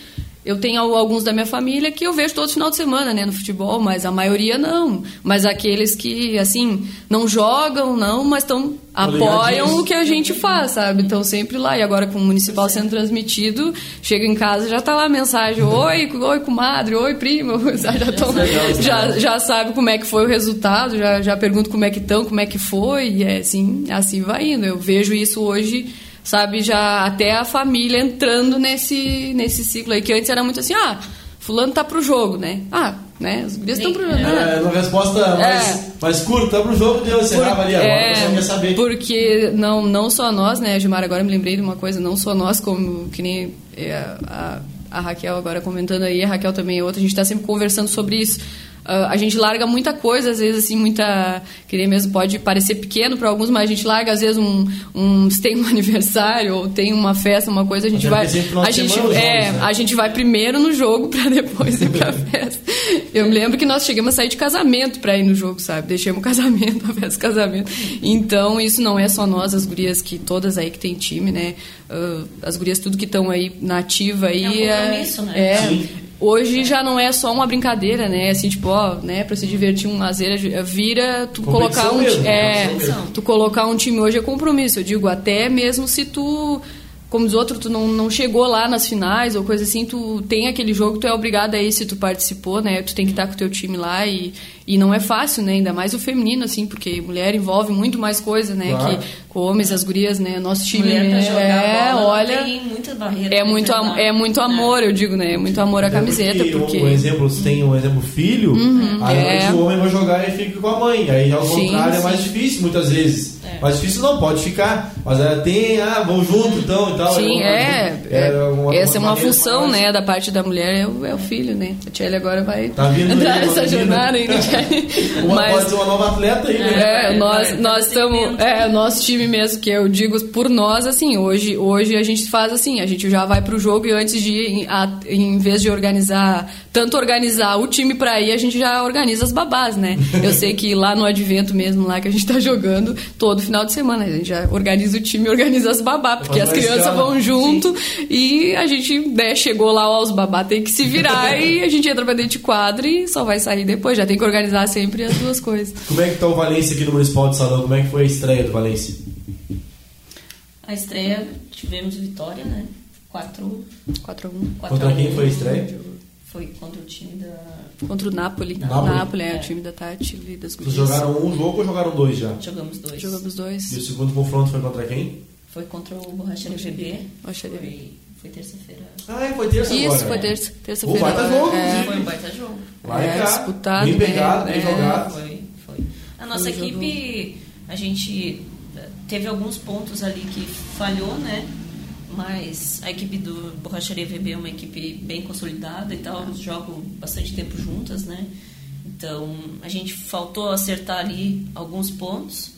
eu tenho alguns da minha família que eu vejo todo final de semana, né, no futebol, mas a maioria não. Mas aqueles que, assim, não jogam, não, mas estão apoiam o que a gente faz, sabe? Então sempre lá. E agora com o municipal sendo transmitido, chega em casa já tá lá a mensagem: Oi, oi, comadre, oi, primo. Já, tão, já, já sabe como é que foi o resultado, já, já pergunto como é que estão, como é que foi. E é assim, assim vai indo. Eu vejo isso hoje sabe? Já até a família entrando nesse, nesse ciclo aí, que antes era muito assim, ah, fulano tá pro jogo, né? Ah, né? Os gurias estão pro jogo. É, uma resposta mais, é. mais curta, tá pro jogo, deu, você Por, ali agora, é, quer saber. Porque não, não só nós, né, Gilmar, agora me lembrei de uma coisa, não só nós, como que nem é, a, a Raquel agora comentando aí, a Raquel também é outra, a gente está sempre conversando sobre isso Uh, a gente larga muita coisa, às vezes, assim, muita. Que nem mesmo pode parecer pequeno para alguns, mas a gente larga, às vezes, um, um. Se tem um aniversário ou tem uma festa, uma coisa, a gente vai. A gente, é, né? a gente vai primeiro no jogo para depois ir pra festa. Eu me lembro que nós chegamos a sair de casamento para ir no jogo, sabe? Deixamos o casamento, a festa do casamento. Então, isso não é só nós, as gurias que todas aí que tem time, né? Uh, as gurias tudo que estão aí na ativa aí. É um compromisso, é, né? É, Sim Hoje já não é só uma brincadeira, né? Assim, tipo, ó, né, para se divertir um lazer, vira tu colocar um mesmo, é, tu colocar um time hoje é compromisso. Eu digo, até mesmo se tu como os outros, tu não, não chegou lá nas finais ou coisa assim, tu tem aquele jogo, tu é obrigado a ir se tu participou, né? Tu tem que estar com o teu time lá e, e não é fácil, né? Ainda mais o feminino, assim, porque mulher envolve muito mais coisa, né? Claro. Que com homens, as gurias, né? Nosso time mulher é, bola, olha, tem muita barreira. É muito, é muito amor, é. eu digo, né? É muito amor à camiseta, porque... Um exemplo, se tem um exemplo filho, uhum, aí é. o homem vai jogar e fica com a mãe, aí ao contrário sim. é mais difícil muitas vezes. É. Mais difícil não, pode ficar. Mas ela tem, ah, vão junto então e tal. Sim, é. é, é uma, essa uma é uma função, né, da parte da mulher, é o, é o filho, né? A Tchelle agora vai tá vindo entrar nessa jornada né, uma, Mas, uma nova atleta aí, né? É, nós, nós estamos. É, nosso time mesmo, que eu digo por nós, assim, hoje, hoje a gente faz assim, a gente já vai pro jogo e antes de ir, em vez de organizar, tanto organizar o time pra ir, a gente já organiza as babás, né? Eu sei que lá no advento mesmo, lá que a gente tá jogando, todo final de semana. A gente já organiza o time, organiza as babá, porque as crianças vão junto Sim. e a gente né, chegou lá, ó, os babá tem que se virar e a gente entra pra dentro de quadro e só vai sair depois. Já tem que organizar sempre as duas coisas. Como é que tá o Valência aqui no Municipal de Salão? Como é que foi a estreia do Valência? A estreia tivemos vitória, né? 4 4 1 Contra quem foi a estreia? Foi contra o time da. Contra o Napoli. Napoli, Napoli é, é, o time da Tati e das Vocês jogaram um jogo ou jogaram dois já? Jogamos dois. Jogamos dois. E o segundo confronto foi contra quem? Foi contra o Borracharia GB. Borracharia Foi, foi terça-feira. Ah, é, foi terça Isso, agora. foi terça, terça-feira. Um baita jogo, é, Foi um baita jogo. Vai é, cá. disputado. Bem pegado, bem é, jogado. Foi, foi. A nossa foi equipe, jogo. a gente teve alguns pontos ali que falhou, né? mas a equipe do Borracharia VB é uma equipe bem consolidada e tal, jogam bastante tempo juntas, né? Então a gente faltou acertar ali alguns pontos,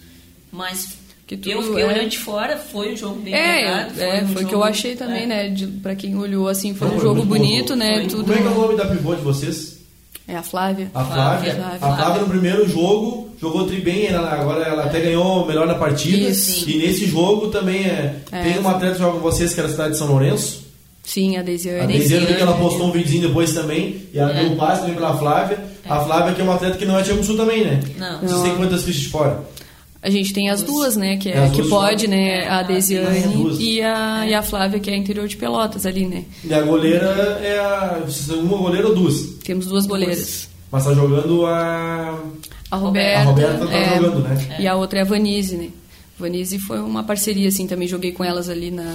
mas que tudo, eu fiquei é... olhando de fora, foi um jogo bem é, pegado. Foi, é, um foi jogo, que eu achei também, é. né? De, pra quem olhou assim, foi um jogo bonito, né? Foi. Tudo... Como é que é o nome da pivô de vocês? É a Flávia. A Flávia. Flávia. A Flávia no primeiro jogo jogou tri bem, ela, agora ela até ganhou o melhor da partida. Isso. E nesse jogo também é, é. tem uma atleta que joga com vocês que era a cidade de São Lourenço. Sim, a Deisiane. A Deisiane, que ela postou um videozinho depois também. E ela é. deu um passe também pela Flávia. É. A Flávia que é uma atleta que não é Tiago Sul também, né? Não. Vocês têm quantas fichas de fora? A gente tem as duas, né? Que, é, que pode, né? A Desiane e a, e a Flávia, que é interior de Pelotas ali, né? E a goleira é a. Uma goleira ou duas? Temos duas goleiras. Mas tá jogando a. A Roberta. A Roberta tá é, jogando, né? E a outra é a Vanise, né? Vanise foi uma parceria, assim, também joguei com elas ali na,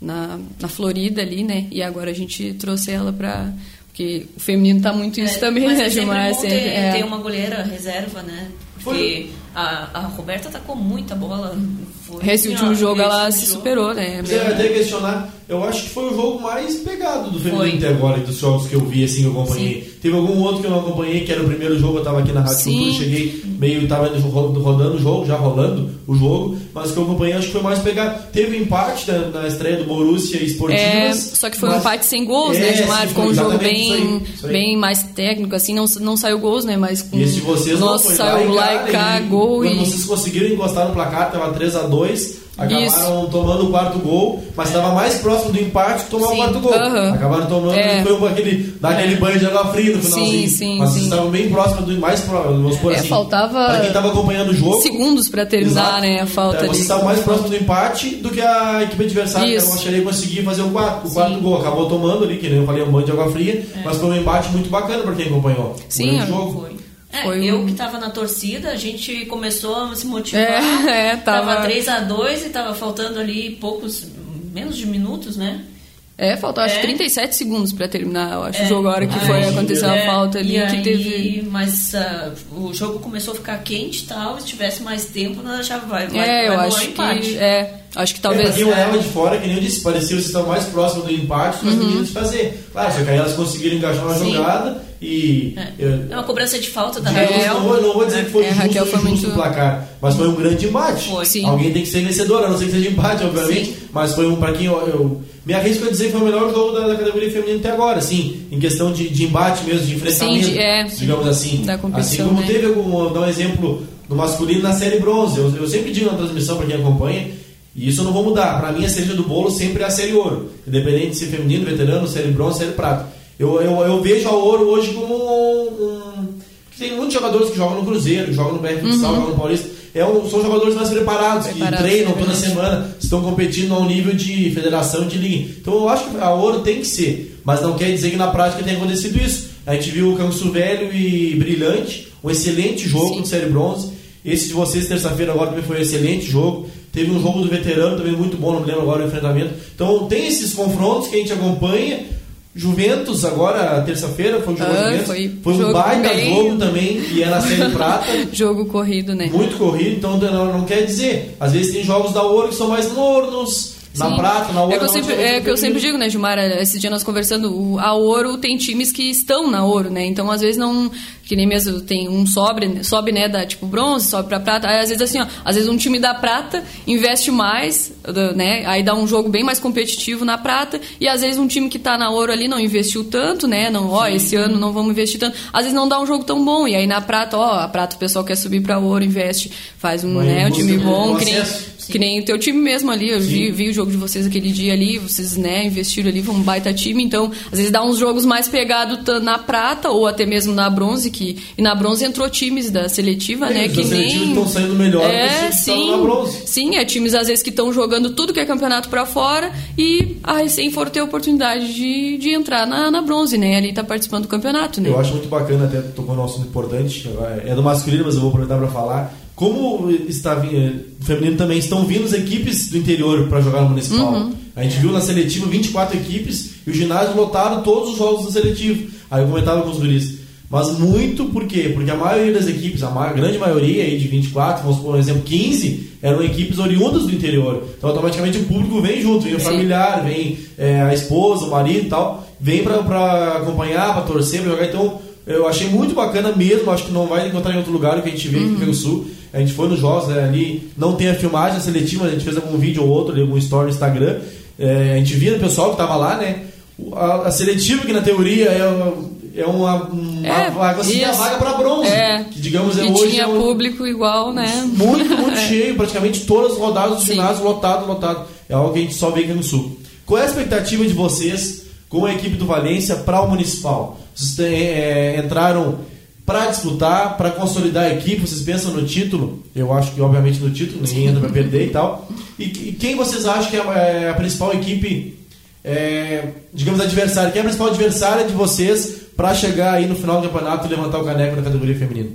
na, na Florida ali, né? E agora a gente trouxe ela pra. Porque o feminino tá muito isso é, também, mas né, é Gilmar? Sempre ter, é. ter uma goleira reserva, né? Porque a, a Roberta com muita bola. Foi, esse último ó, jogo ela se jogo. superou, né? Você vai até questionar. Eu acho que foi o jogo mais pegado do feminino até agora, dos jogos que eu vi, assim, que eu acompanhei. Sim. Teve algum outro que eu não acompanhei, que era o primeiro jogo, eu tava aqui na Rádio. Cultura, cheguei meio, tava rodando o jogo, já rolando o jogo, mas que eu acompanhei acho que foi mais pegado. Teve empate na, na estreia do Borussia Esportivas. É, só que foi mas... um empate sem gols, é, né, Gilmar? Ficou um jogo bem, isso aí, isso aí. bem mais técnico, assim, não, não saiu gols, né? Mas com... E esse de vocês Nossa, não foi saiu lá e cá, gol Quando e... vocês conseguiram encostar no placar, tava 3x2. Acabaram Isso. tomando o quarto gol, mas estava mais próximo do empate que tomar Sim. o quarto gol. Uhum. Acabaram tomando É. foi um, aquele, daquele banho de água fria no finalzinho. Sim, sim, mas sim. vocês estavam bem próximo do mais próximo, vamos supor É, assim. faltava Pra quem estava acompanhando o jogo. Segundos pra terminar, Exato. né? A falta É, ali. Vocês estavam mais próximo do empate do que a equipe adversária. Isso. que Eu acharia que conseguir fazer o quarto, o quarto gol. Acabou tomando ali, que nem eu falei, um banho de água fria, mas foi um embate muito bacana pra quem acompanhou. É. Sim, eu- jogo. Foi. É, Foi eu um- que estava na torcida, a gente começou a se motivar. É, é, tava- 3 a 2 e tava faltando ali poucos, menos de minutos, né? É, faltou acho É. 37 segundos pra terminar, eu acho, É. o jogo, a hora que Aí, foi acontecer a é, falta ali, e que aí, teve... Mas ah, o jogo começou a ficar quente e tal, se tivesse mais tempo, nós achava vai, vai, É, eu vai rolar acho empate. que... É, acho que É, talvez... pra quem olhava de fora, que nem eu disse, parecia que vocês estão mais próximos do empate do que as meninas de fazer. Claro, só que aí elas conseguiram engajar uma Sim. jogada e. eu- É uma cobrança de falta da Raquel. não, vou, não vou dizer que foi É, justo, Raquel foi justo muito- o placar, mas foi um grande embate. Foi. Sim. Alguém tem que ser vencedor, a não ser que seja empate, obviamente, mas foi um para quem eu, eu me arrisco a dizer que foi o melhor jogo da, da categoria feminina até agora, assim, em questão de, de embate mesmo, de enfrentamento, Sim, de- é, digamos assim. assim como né? teve algum, vou dar um exemplo do masculino na série bronze, eu, eu sempre digo na transmissão para quem acompanha, e isso eu não vou mudar, para mim a cereja do bolo sempre é a série ouro, independente de ser feminino, veterano, série bronze, série prata. Eu, eu, eu vejo a ouro hoje como um, tem muitos jogadores que jogam no Cruzeiro, jogam no BR Futsal, jogam no Paulista. É um- são jogadores mais preparados, Preparados, que treinam é toda semana, estão competindo a um nível de federação de liga. Então eu acho que a ouro tem que ser, mas não quer dizer que na prática tenha acontecido isso. A gente viu o Canso Velho e Brilhante, um excelente jogo Sim. de Série Bronze. Esse de vocês, terça-feira, agora também foi um excelente jogo. Teve um jogo do veterano também muito bom, não me lembro agora o enfrentamento. Então tem esses confrontos que a gente acompanha. Juventus, agora, terça-feira, foi o jogo Ah, Juventus. foi Foi um baita bem- jogo também, e na Série Prata. Jogo corrido, né? muito corrido, então não, não quer dizer. Às vezes tem jogos da Ouro que são mais mornos, Na Sim. prata, na ouro. É que eu sempre, é que eu sempre digo, né, Gilmar? Esse dia nós conversando, a ouro tem times que estão na ouro, né? Então, às vezes não. Que nem mesmo tem um sobe, sobe, né, da tipo bronze, sobe pra prata. Aí, às vezes assim, ó, às vezes um time da prata investe mais, né? Aí dá um jogo bem mais competitivo na prata, e às vezes um time que tá na ouro ali não investiu tanto, né? Não, ó, Sim. esse ano não vamos investir tanto. Às vezes não dá um jogo tão bom. E aí na prata, ó, a prata o pessoal quer subir pra ouro, investe, faz um, né, um time bom, que nem, que nem o teu time mesmo ali. Eu vi, vi, o jogo de vocês aquele dia ali, vocês, né, investiram ali, foi um baita time. Então, às vezes dá uns jogos mais pegados na prata ou até mesmo na bronze, que e na bronze entrou times da seletiva, é, né, que nem estão saindo melhor é, sim, na bronze. Sim, é times às vezes que estão jogando tudo que é campeonato para fora e a recém for ter a oportunidade de, de entrar na, na bronze, né? Ali tá participando do campeonato, né? Eu acho muito bacana até tocou um assunto importante, é do masculino, mas eu vou aproveitar para falar como está o feminino também estão vindo as equipes do interior para jogar no municipal. Uhum. A gente viu na seletiva 24 equipes e o ginásio lotaram todos os jogos do seletivo. Aí eu comentava com os guris. Mas muito por quê? Porque a maioria das equipes, a, grande maioria aí de 24, vamos por exemplo 15, eram equipes oriundas do interior. Então automaticamente o público vem junto, vem o familiar, vem é, a esposa, o marido e tal, vem para acompanhar, para torcer, para jogar. Então eu achei muito bacana mesmo, acho que não vai encontrar em outro lugar que a gente vê aqui no Rio Sul. A gente foi nos jogos né, ali, não tem a filmagem seletiva, a gente fez algum vídeo ou outro, algum story no Instagram. É, a gente via o pessoal que estava lá, né? A, a, seletiva, que na teoria é, é uma, uma é, vaga, assim, vaga para bronze. É, que digamos é que hoje. tinha é um, público igual, né? Muito, muito é. cheio, praticamente todas as rodadas do ginásio lotado, lotado. É algo que a gente só vê aqui no Sul. Qual é a expectativa de vocês com a equipe do Valência para o Municipal? Vocês é, entraram para disputar, para consolidar a equipe, vocês pensam no título? Eu acho que, obviamente, no título, ninguém entra para perder e tal. E, e, quem vocês acham que é a, é a principal equipe, é, digamos, adversária? Quem é a principal adversária de vocês para chegar aí no final do campeonato e levantar o caneco na categoria feminina?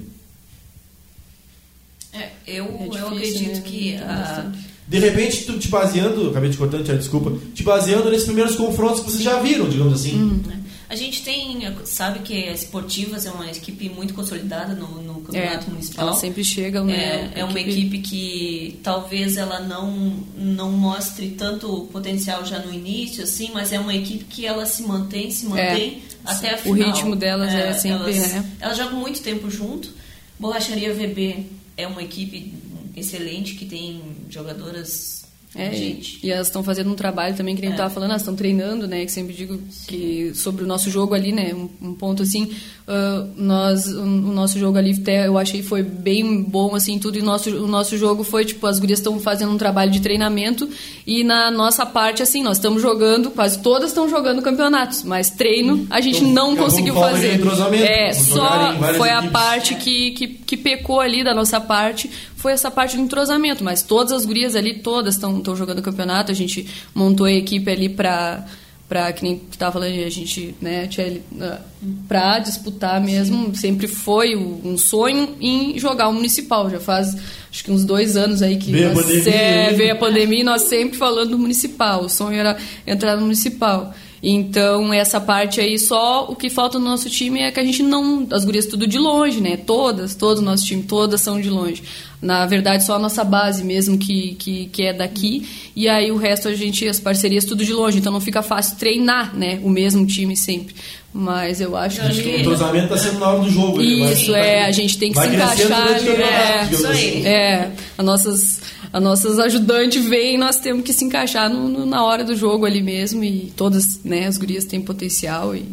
É, eu, é difícil, eu acredito né? que. A... De repente, tu te baseando, acabei de cortando, desculpa, te baseando nesses primeiros confrontos que vocês já viram, digamos assim. Hum, é. A gente tem, sabe que a Esportivas é uma equipe muito consolidada no, no campeonato é, municipal. Ela sempre chega, né? É, é uma equipe que talvez ela não não mostre tanto potencial já no início, assim, mas é uma equipe que ela se mantém, se mantém é, até a final. O ritmo delas é, é sempre, elas, né? Elas jogam muito tempo junto. Borracharia VB é uma equipe excelente que tem jogadoras é, gente. E elas estão fazendo um trabalho também, que nem é. eu estava falando, elas estão treinando, né? Que sempre digo Sim. que sobre o nosso jogo ali, né? Um, um ponto assim, uh, nós, o, o, nosso jogo ali até eu achei foi bem bom, assim, tudo. E o nosso, o nosso jogo foi, tipo, as gurias estão fazendo um trabalho de treinamento e na nossa parte, assim, nós estamos jogando, quase todas estão jogando campeonatos, mas treino a gente então, não conseguiu fazer. É, só foi a parte que, que, que pecou ali da nossa parte, foi essa parte do entrosamento, mas todas as gurias ali, todas estão jogando campeonato, a gente montou a equipe ali para para que nem tu estava falando, a gente, né, tinha, ah, para disputar mesmo, Sim. sempre foi um sonho em jogar o municipal. Já faz acho que uns dois anos aí que veio, nós, a, pandemia, é, veio a pandemia e nós sempre falando do municipal. O sonho era entrar no municipal. Então, essa parte aí, só o que falta no nosso time é que a gente não. As gurias tudo de longe, né? Todas, todo o nosso time, todas são de longe. Na verdade, só a nossa base mesmo que, que, que é daqui. E aí o resto a gente, as parcerias tudo de longe. Então não fica fácil treinar, né? O mesmo time sempre. Mas eu acho que. O entrosamento está sendo na hora do jogo. Isso, vai, é. a gente tem que se encaixar. É, isso aí. Assim. É. As nossas, as nossas ajudantes vêm e nós temos que se encaixar no, no, na hora do jogo ali mesmo. E todas, né? As gurias têm potencial. E...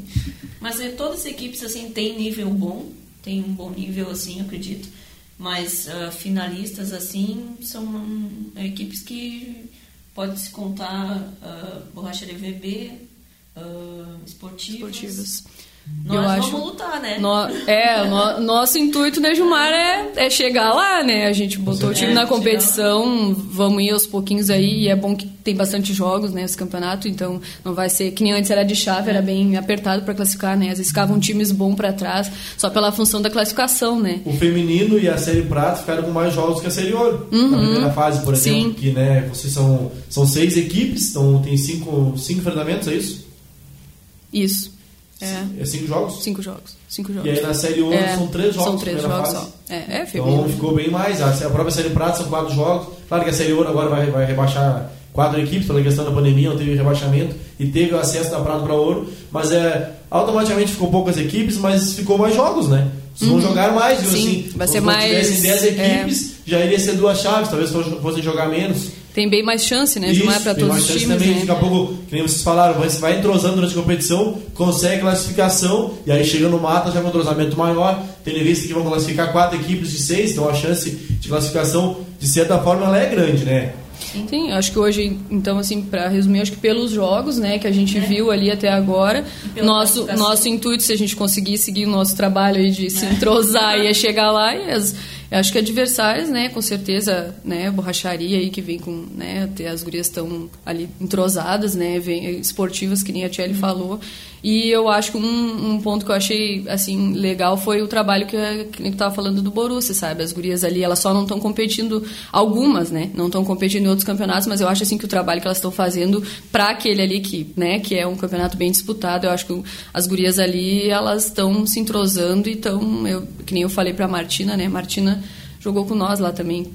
Mas é, todas as equipes, assim, têm nível bom. Tem um bom nível, assim, acredito. Mas uh, finalistas, assim, são um, equipes que pode se contar uh, Borracharia VB, uh, esportivas. esportivas. Nós eu vamos acho, lutar, né? No, é, no, nosso intuito, né, Gilmar, é, é chegar lá, né? A gente botou o time é, na competição, vamos ir aos pouquinhos aí, e é bom que tem bastante jogos, né, esse campeonato, então não vai ser que nem antes era de chave, era bem apertado para classificar, né? Às vezes ficavam times bons para trás, só pela função da classificação, né? O feminino e a série prata ficaram com mais jogos que a série ouro, uhum. na primeira fase, por exemplo, Sim. que, né, vocês são, são seis equipes, então tem cinco, cinco enfrentamentos, é isso? Isso. É. é cinco jogos? Cinco jogos. Cinco jogos. E aí na série ouro é, são três jogos. São três jogos fase. só. É, é Então ficou bem mais. A própria série prata são quatro jogos. Claro que a série ouro agora vai, vai rebaixar quatro equipes pela questão da pandemia, não teve rebaixamento e teve o acesso da prata para ouro, mas é, automaticamente ficou poucas equipes, mas ficou mais jogos, né? Vocês uhum. vão jogar mais, Sim, assim, vai ser mais. Se tivessem 10 equipes, é... já iria ser duas chaves, talvez fossem jogar menos tem bem mais chance, né? Isso, para todos os times. Também, né? Daqui a pouco, que vocês falaram, você vai entrosando durante a competição, consegue classificação, e aí chega no mata já é um entrosamento maior. Tem vista que vão classificar quatro equipes de seis, então a chance de classificação, de certa forma, ela é grande, né? Sim, acho que hoje, então, assim, para resumir, acho que pelos jogos, né, que a gente é. viu ali até agora, nosso, nosso intuito, se a gente conseguir seguir o nosso trabalho aí de se é. entrosar e chegar lá, e as, eu acho que adversários, né, com certeza, né, borracharia aí que vem com, né, até as gurias estão ali entrosadas, né, vem, esportivas, que nem a Tchelle uhum. falou. E eu acho que um, um, ponto que eu achei, assim, legal foi o trabalho que, que nem tu tava falando do Borussia, sabe? As gurias ali, elas só não estão competindo, algumas, né, não estão competindo em outros campeonatos, mas eu acho, assim, que o trabalho que elas estão fazendo para aquele ali que, né, que é um campeonato bem disputado, eu acho que as gurias ali, elas estão se entrosando e estão, eu, que nem eu falei pra Martina, né, Martina jogou com nós lá também.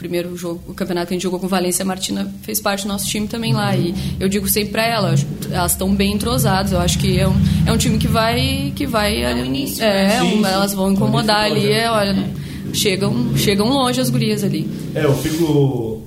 O primeiro jogo, o campeonato que a gente jogou com Valência, a Martina fez parte do nosso time também lá. E eu digo sempre para ela, elas estão bem entrosadas. Eu acho que é um, é um time que vai. Que vai é, início, é né? um, elas vão incomodar ali. É, olha, chegam, chegam longe as gurias ali. É, eu fico.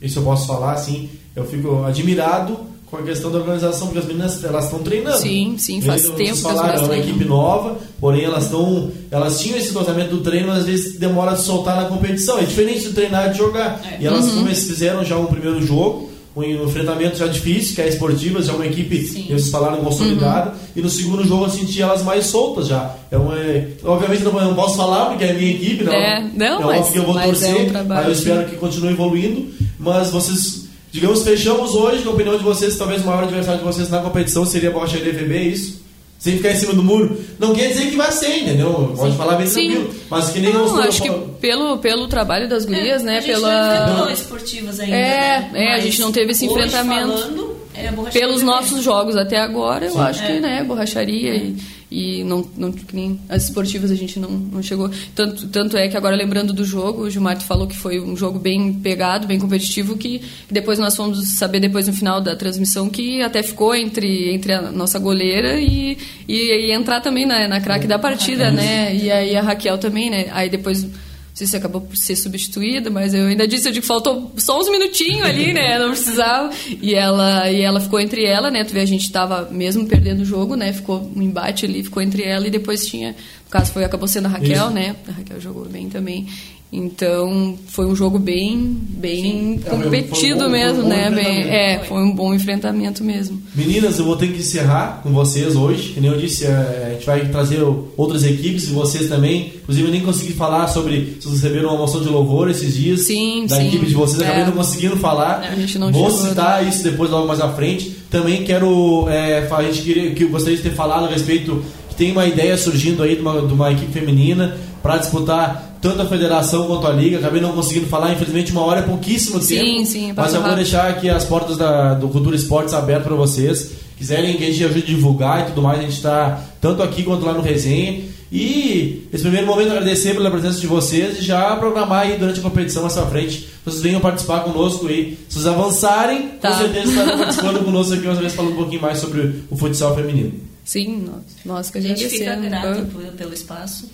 Isso eu posso falar assim, eu fico admirado com a questão da organização, porque as meninas elas estão treinando. Sim, sim, faz Eles, tempo falaram, que elas é uma equipe nova, porém elas estão, elas tinham esse entrosamento do treino, mas às vezes demora de soltar na competição. É diferente de treinar e de jogar. É. E elas uhum. fizeram já um primeiro jogo, um enfrentamento já difícil, que é esportiva, já é uma equipe, Sim. vocês falaram, consolidada. Uhum. E no segundo jogo eu senti elas mais soltas já. É uma, obviamente não, não posso falar porque é a minha equipe, não. É, não, é mas, que eu vou torcer, é um trabalho, eu espero que continue evoluindo. Mas vocês Digamos, fechamos hoje, na opinião de vocês, talvez o maior adversário de vocês na competição seria a Borracharia DVB, é isso? Sem ficar em cima do muro. Não quer dizer que vai ser, entendeu? Pode Sim. falar bem Sim. tranquilo. Mas que nem não, os acho que pelo, pelo trabalho das gurias, é, né? A gente pela... não esportivas ainda. É, né? é a gente não teve esse enfrentamento. Falando, é Pelos nossos jogos até agora, eu Sim. acho é. que, né, borracharia é. e e não, não nem as esportivas a gente não, não chegou tanto tanto é que agora lembrando do jogo o Gilmar falou que foi um jogo bem pegado bem competitivo que depois nós fomos saber depois no final da transmissão que até ficou entre entre a nossa goleira e, e, e entrar também na, na craque da partida né e aí a Raquel também né aí depois sei se acabou por ser substituída, mas eu ainda disse, eu digo, faltou só uns minutinhos ali, né? Não precisava. E ela, e ela ficou entre ela, né? Tu vê, a gente tava mesmo perdendo o jogo, né? Ficou um embate ali, ficou entre ela e depois tinha. No caso, foi, acabou sendo a Raquel, Isso. né? A Raquel jogou bem também. Então foi um jogo bem, bem Sim. competido um bom, mesmo, um né? Bem, é, foi um bom enfrentamento mesmo. Meninas, eu vou ter que encerrar com vocês hoje. Como eu disse, é, a gente vai trazer outras equipes e vocês também. Inclusive, eu nem consegui falar sobre se vocês receberam uma moção de louvor esses dias sim, da sim. equipe de vocês. É. Acabei não conseguindo falar. A gente não vou citar isso depois, logo mais à frente. Também quero. É, a gente queria, que eu gostaria de ter falado a respeito que tem uma ideia surgindo aí de uma, de uma equipe feminina para disputar tanto a federação quanto a liga. Acabei não conseguindo falar, infelizmente, uma hora é pouquíssimo sim, tempo. Sim, mas eu vou deixar aqui as portas da, do Cultura Esportes abertas para vocês. Quiserem que a gente ajude a divulgar e tudo mais, a gente está tanto aqui quanto lá no resenha. E esse primeiro momento agradecer pela presença de vocês e já programar aí durante a competição mais pra frente. Vocês venham participar conosco aí. Se vocês avançarem, tá. com certeza estarão participando conosco aqui mais uma vez falando um pouquinho mais sobre o futsal feminino. Sim, nós, nós que a gente fica grato pelo espaço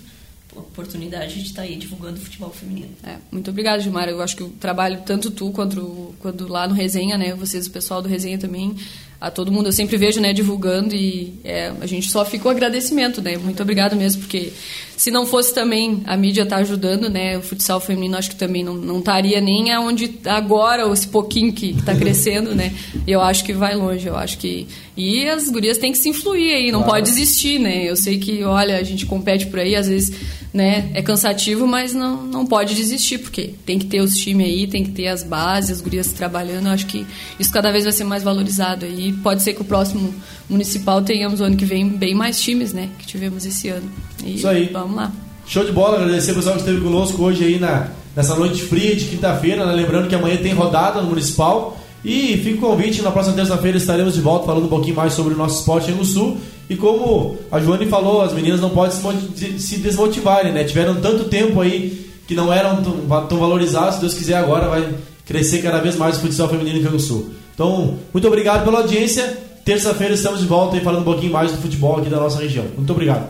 oportunidade de estar tá aí divulgando o futebol feminino. É, muito obrigada, Gilmar. Eu acho que o trabalho, tanto tu quanto, quanto lá no Resenha, né? Vocês, o pessoal do Resenha também, a todo mundo eu sempre vejo, né, divulgando e é, a gente só fica o agradecimento, né? Muito obrigado mesmo, porque se não fosse também a mídia estar tá ajudando, né, o futsal feminino acho que também não, não estaria nem aonde agora, esse pouquinho que está crescendo, né? Eu acho que vai longe, eu acho que e as gurias têm que se influir aí, não claro. pode desistir, né? Eu sei que, olha, a gente compete por aí, às vezes, né, é cansativo, mas não, não pode desistir, porque tem que ter os times aí, tem que ter as bases, as gurias trabalhando, eu acho que isso cada vez vai ser mais valorizado aí pode ser que o próximo municipal tenhamos ano que vem bem mais times, né? Que tivemos esse ano. E Isso aí. Vamos lá. Show de bola, agradecer o pessoal que esteve conosco hoje aí na, nessa noite fria de quinta-feira, né? lembrando que amanhã tem rodada no Municipal. E fica o convite, na próxima terça-feira estaremos de volta falando um pouquinho mais sobre o nosso esporte aí no Sul. E como a Joane falou, as meninas não podem se desmotivarem, né? Tiveram tanto tempo aí que não eram tão, tão valorizados, se Deus quiser agora vai crescer cada vez mais o futsal feminino em Canguçu. Então, muito obrigado pela audiência. Terça-feira estamos de volta e falando um pouquinho mais do futebol aqui da nossa região. Muito obrigado.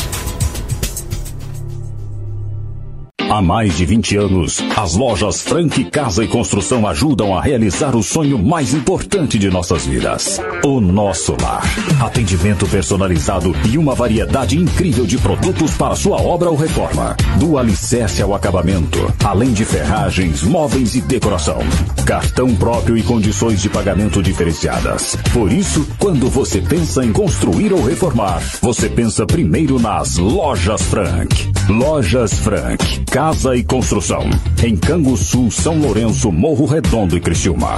Há mais de 20 anos, as lojas Frank Casa e Construção ajudam a realizar o sonho mais importante de nossas vidas: o nosso lar. Atendimento personalizado e uma variedade incrível de produtos para sua obra ou reforma. Do alicerce ao acabamento, além de ferragens, móveis e decoração. Cartão próprio e condições de pagamento diferenciadas. Por isso, quando você pensa em construir ou reformar, você pensa primeiro nas Lojas Frank. Lojas Frank Casa e Construção. Em Canguçu, São Lourenço, Morro Redondo e Criciúma.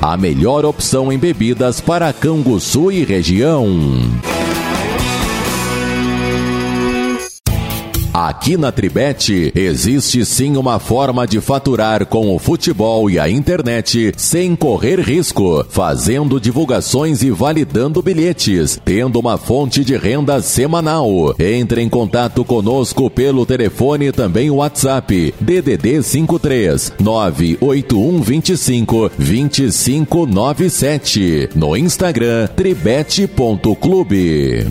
a melhor opção em bebidas para Canguçu e região. Aqui na Tribete existe sim uma forma de faturar com o futebol e a internet sem correr risco, fazendo divulgações e validando bilhetes, tendo uma fonte de renda semanal. Entre em contato conosco pelo telefone e também o WhatsApp DDD 53 98125 2597 no Instagram tribete.clube.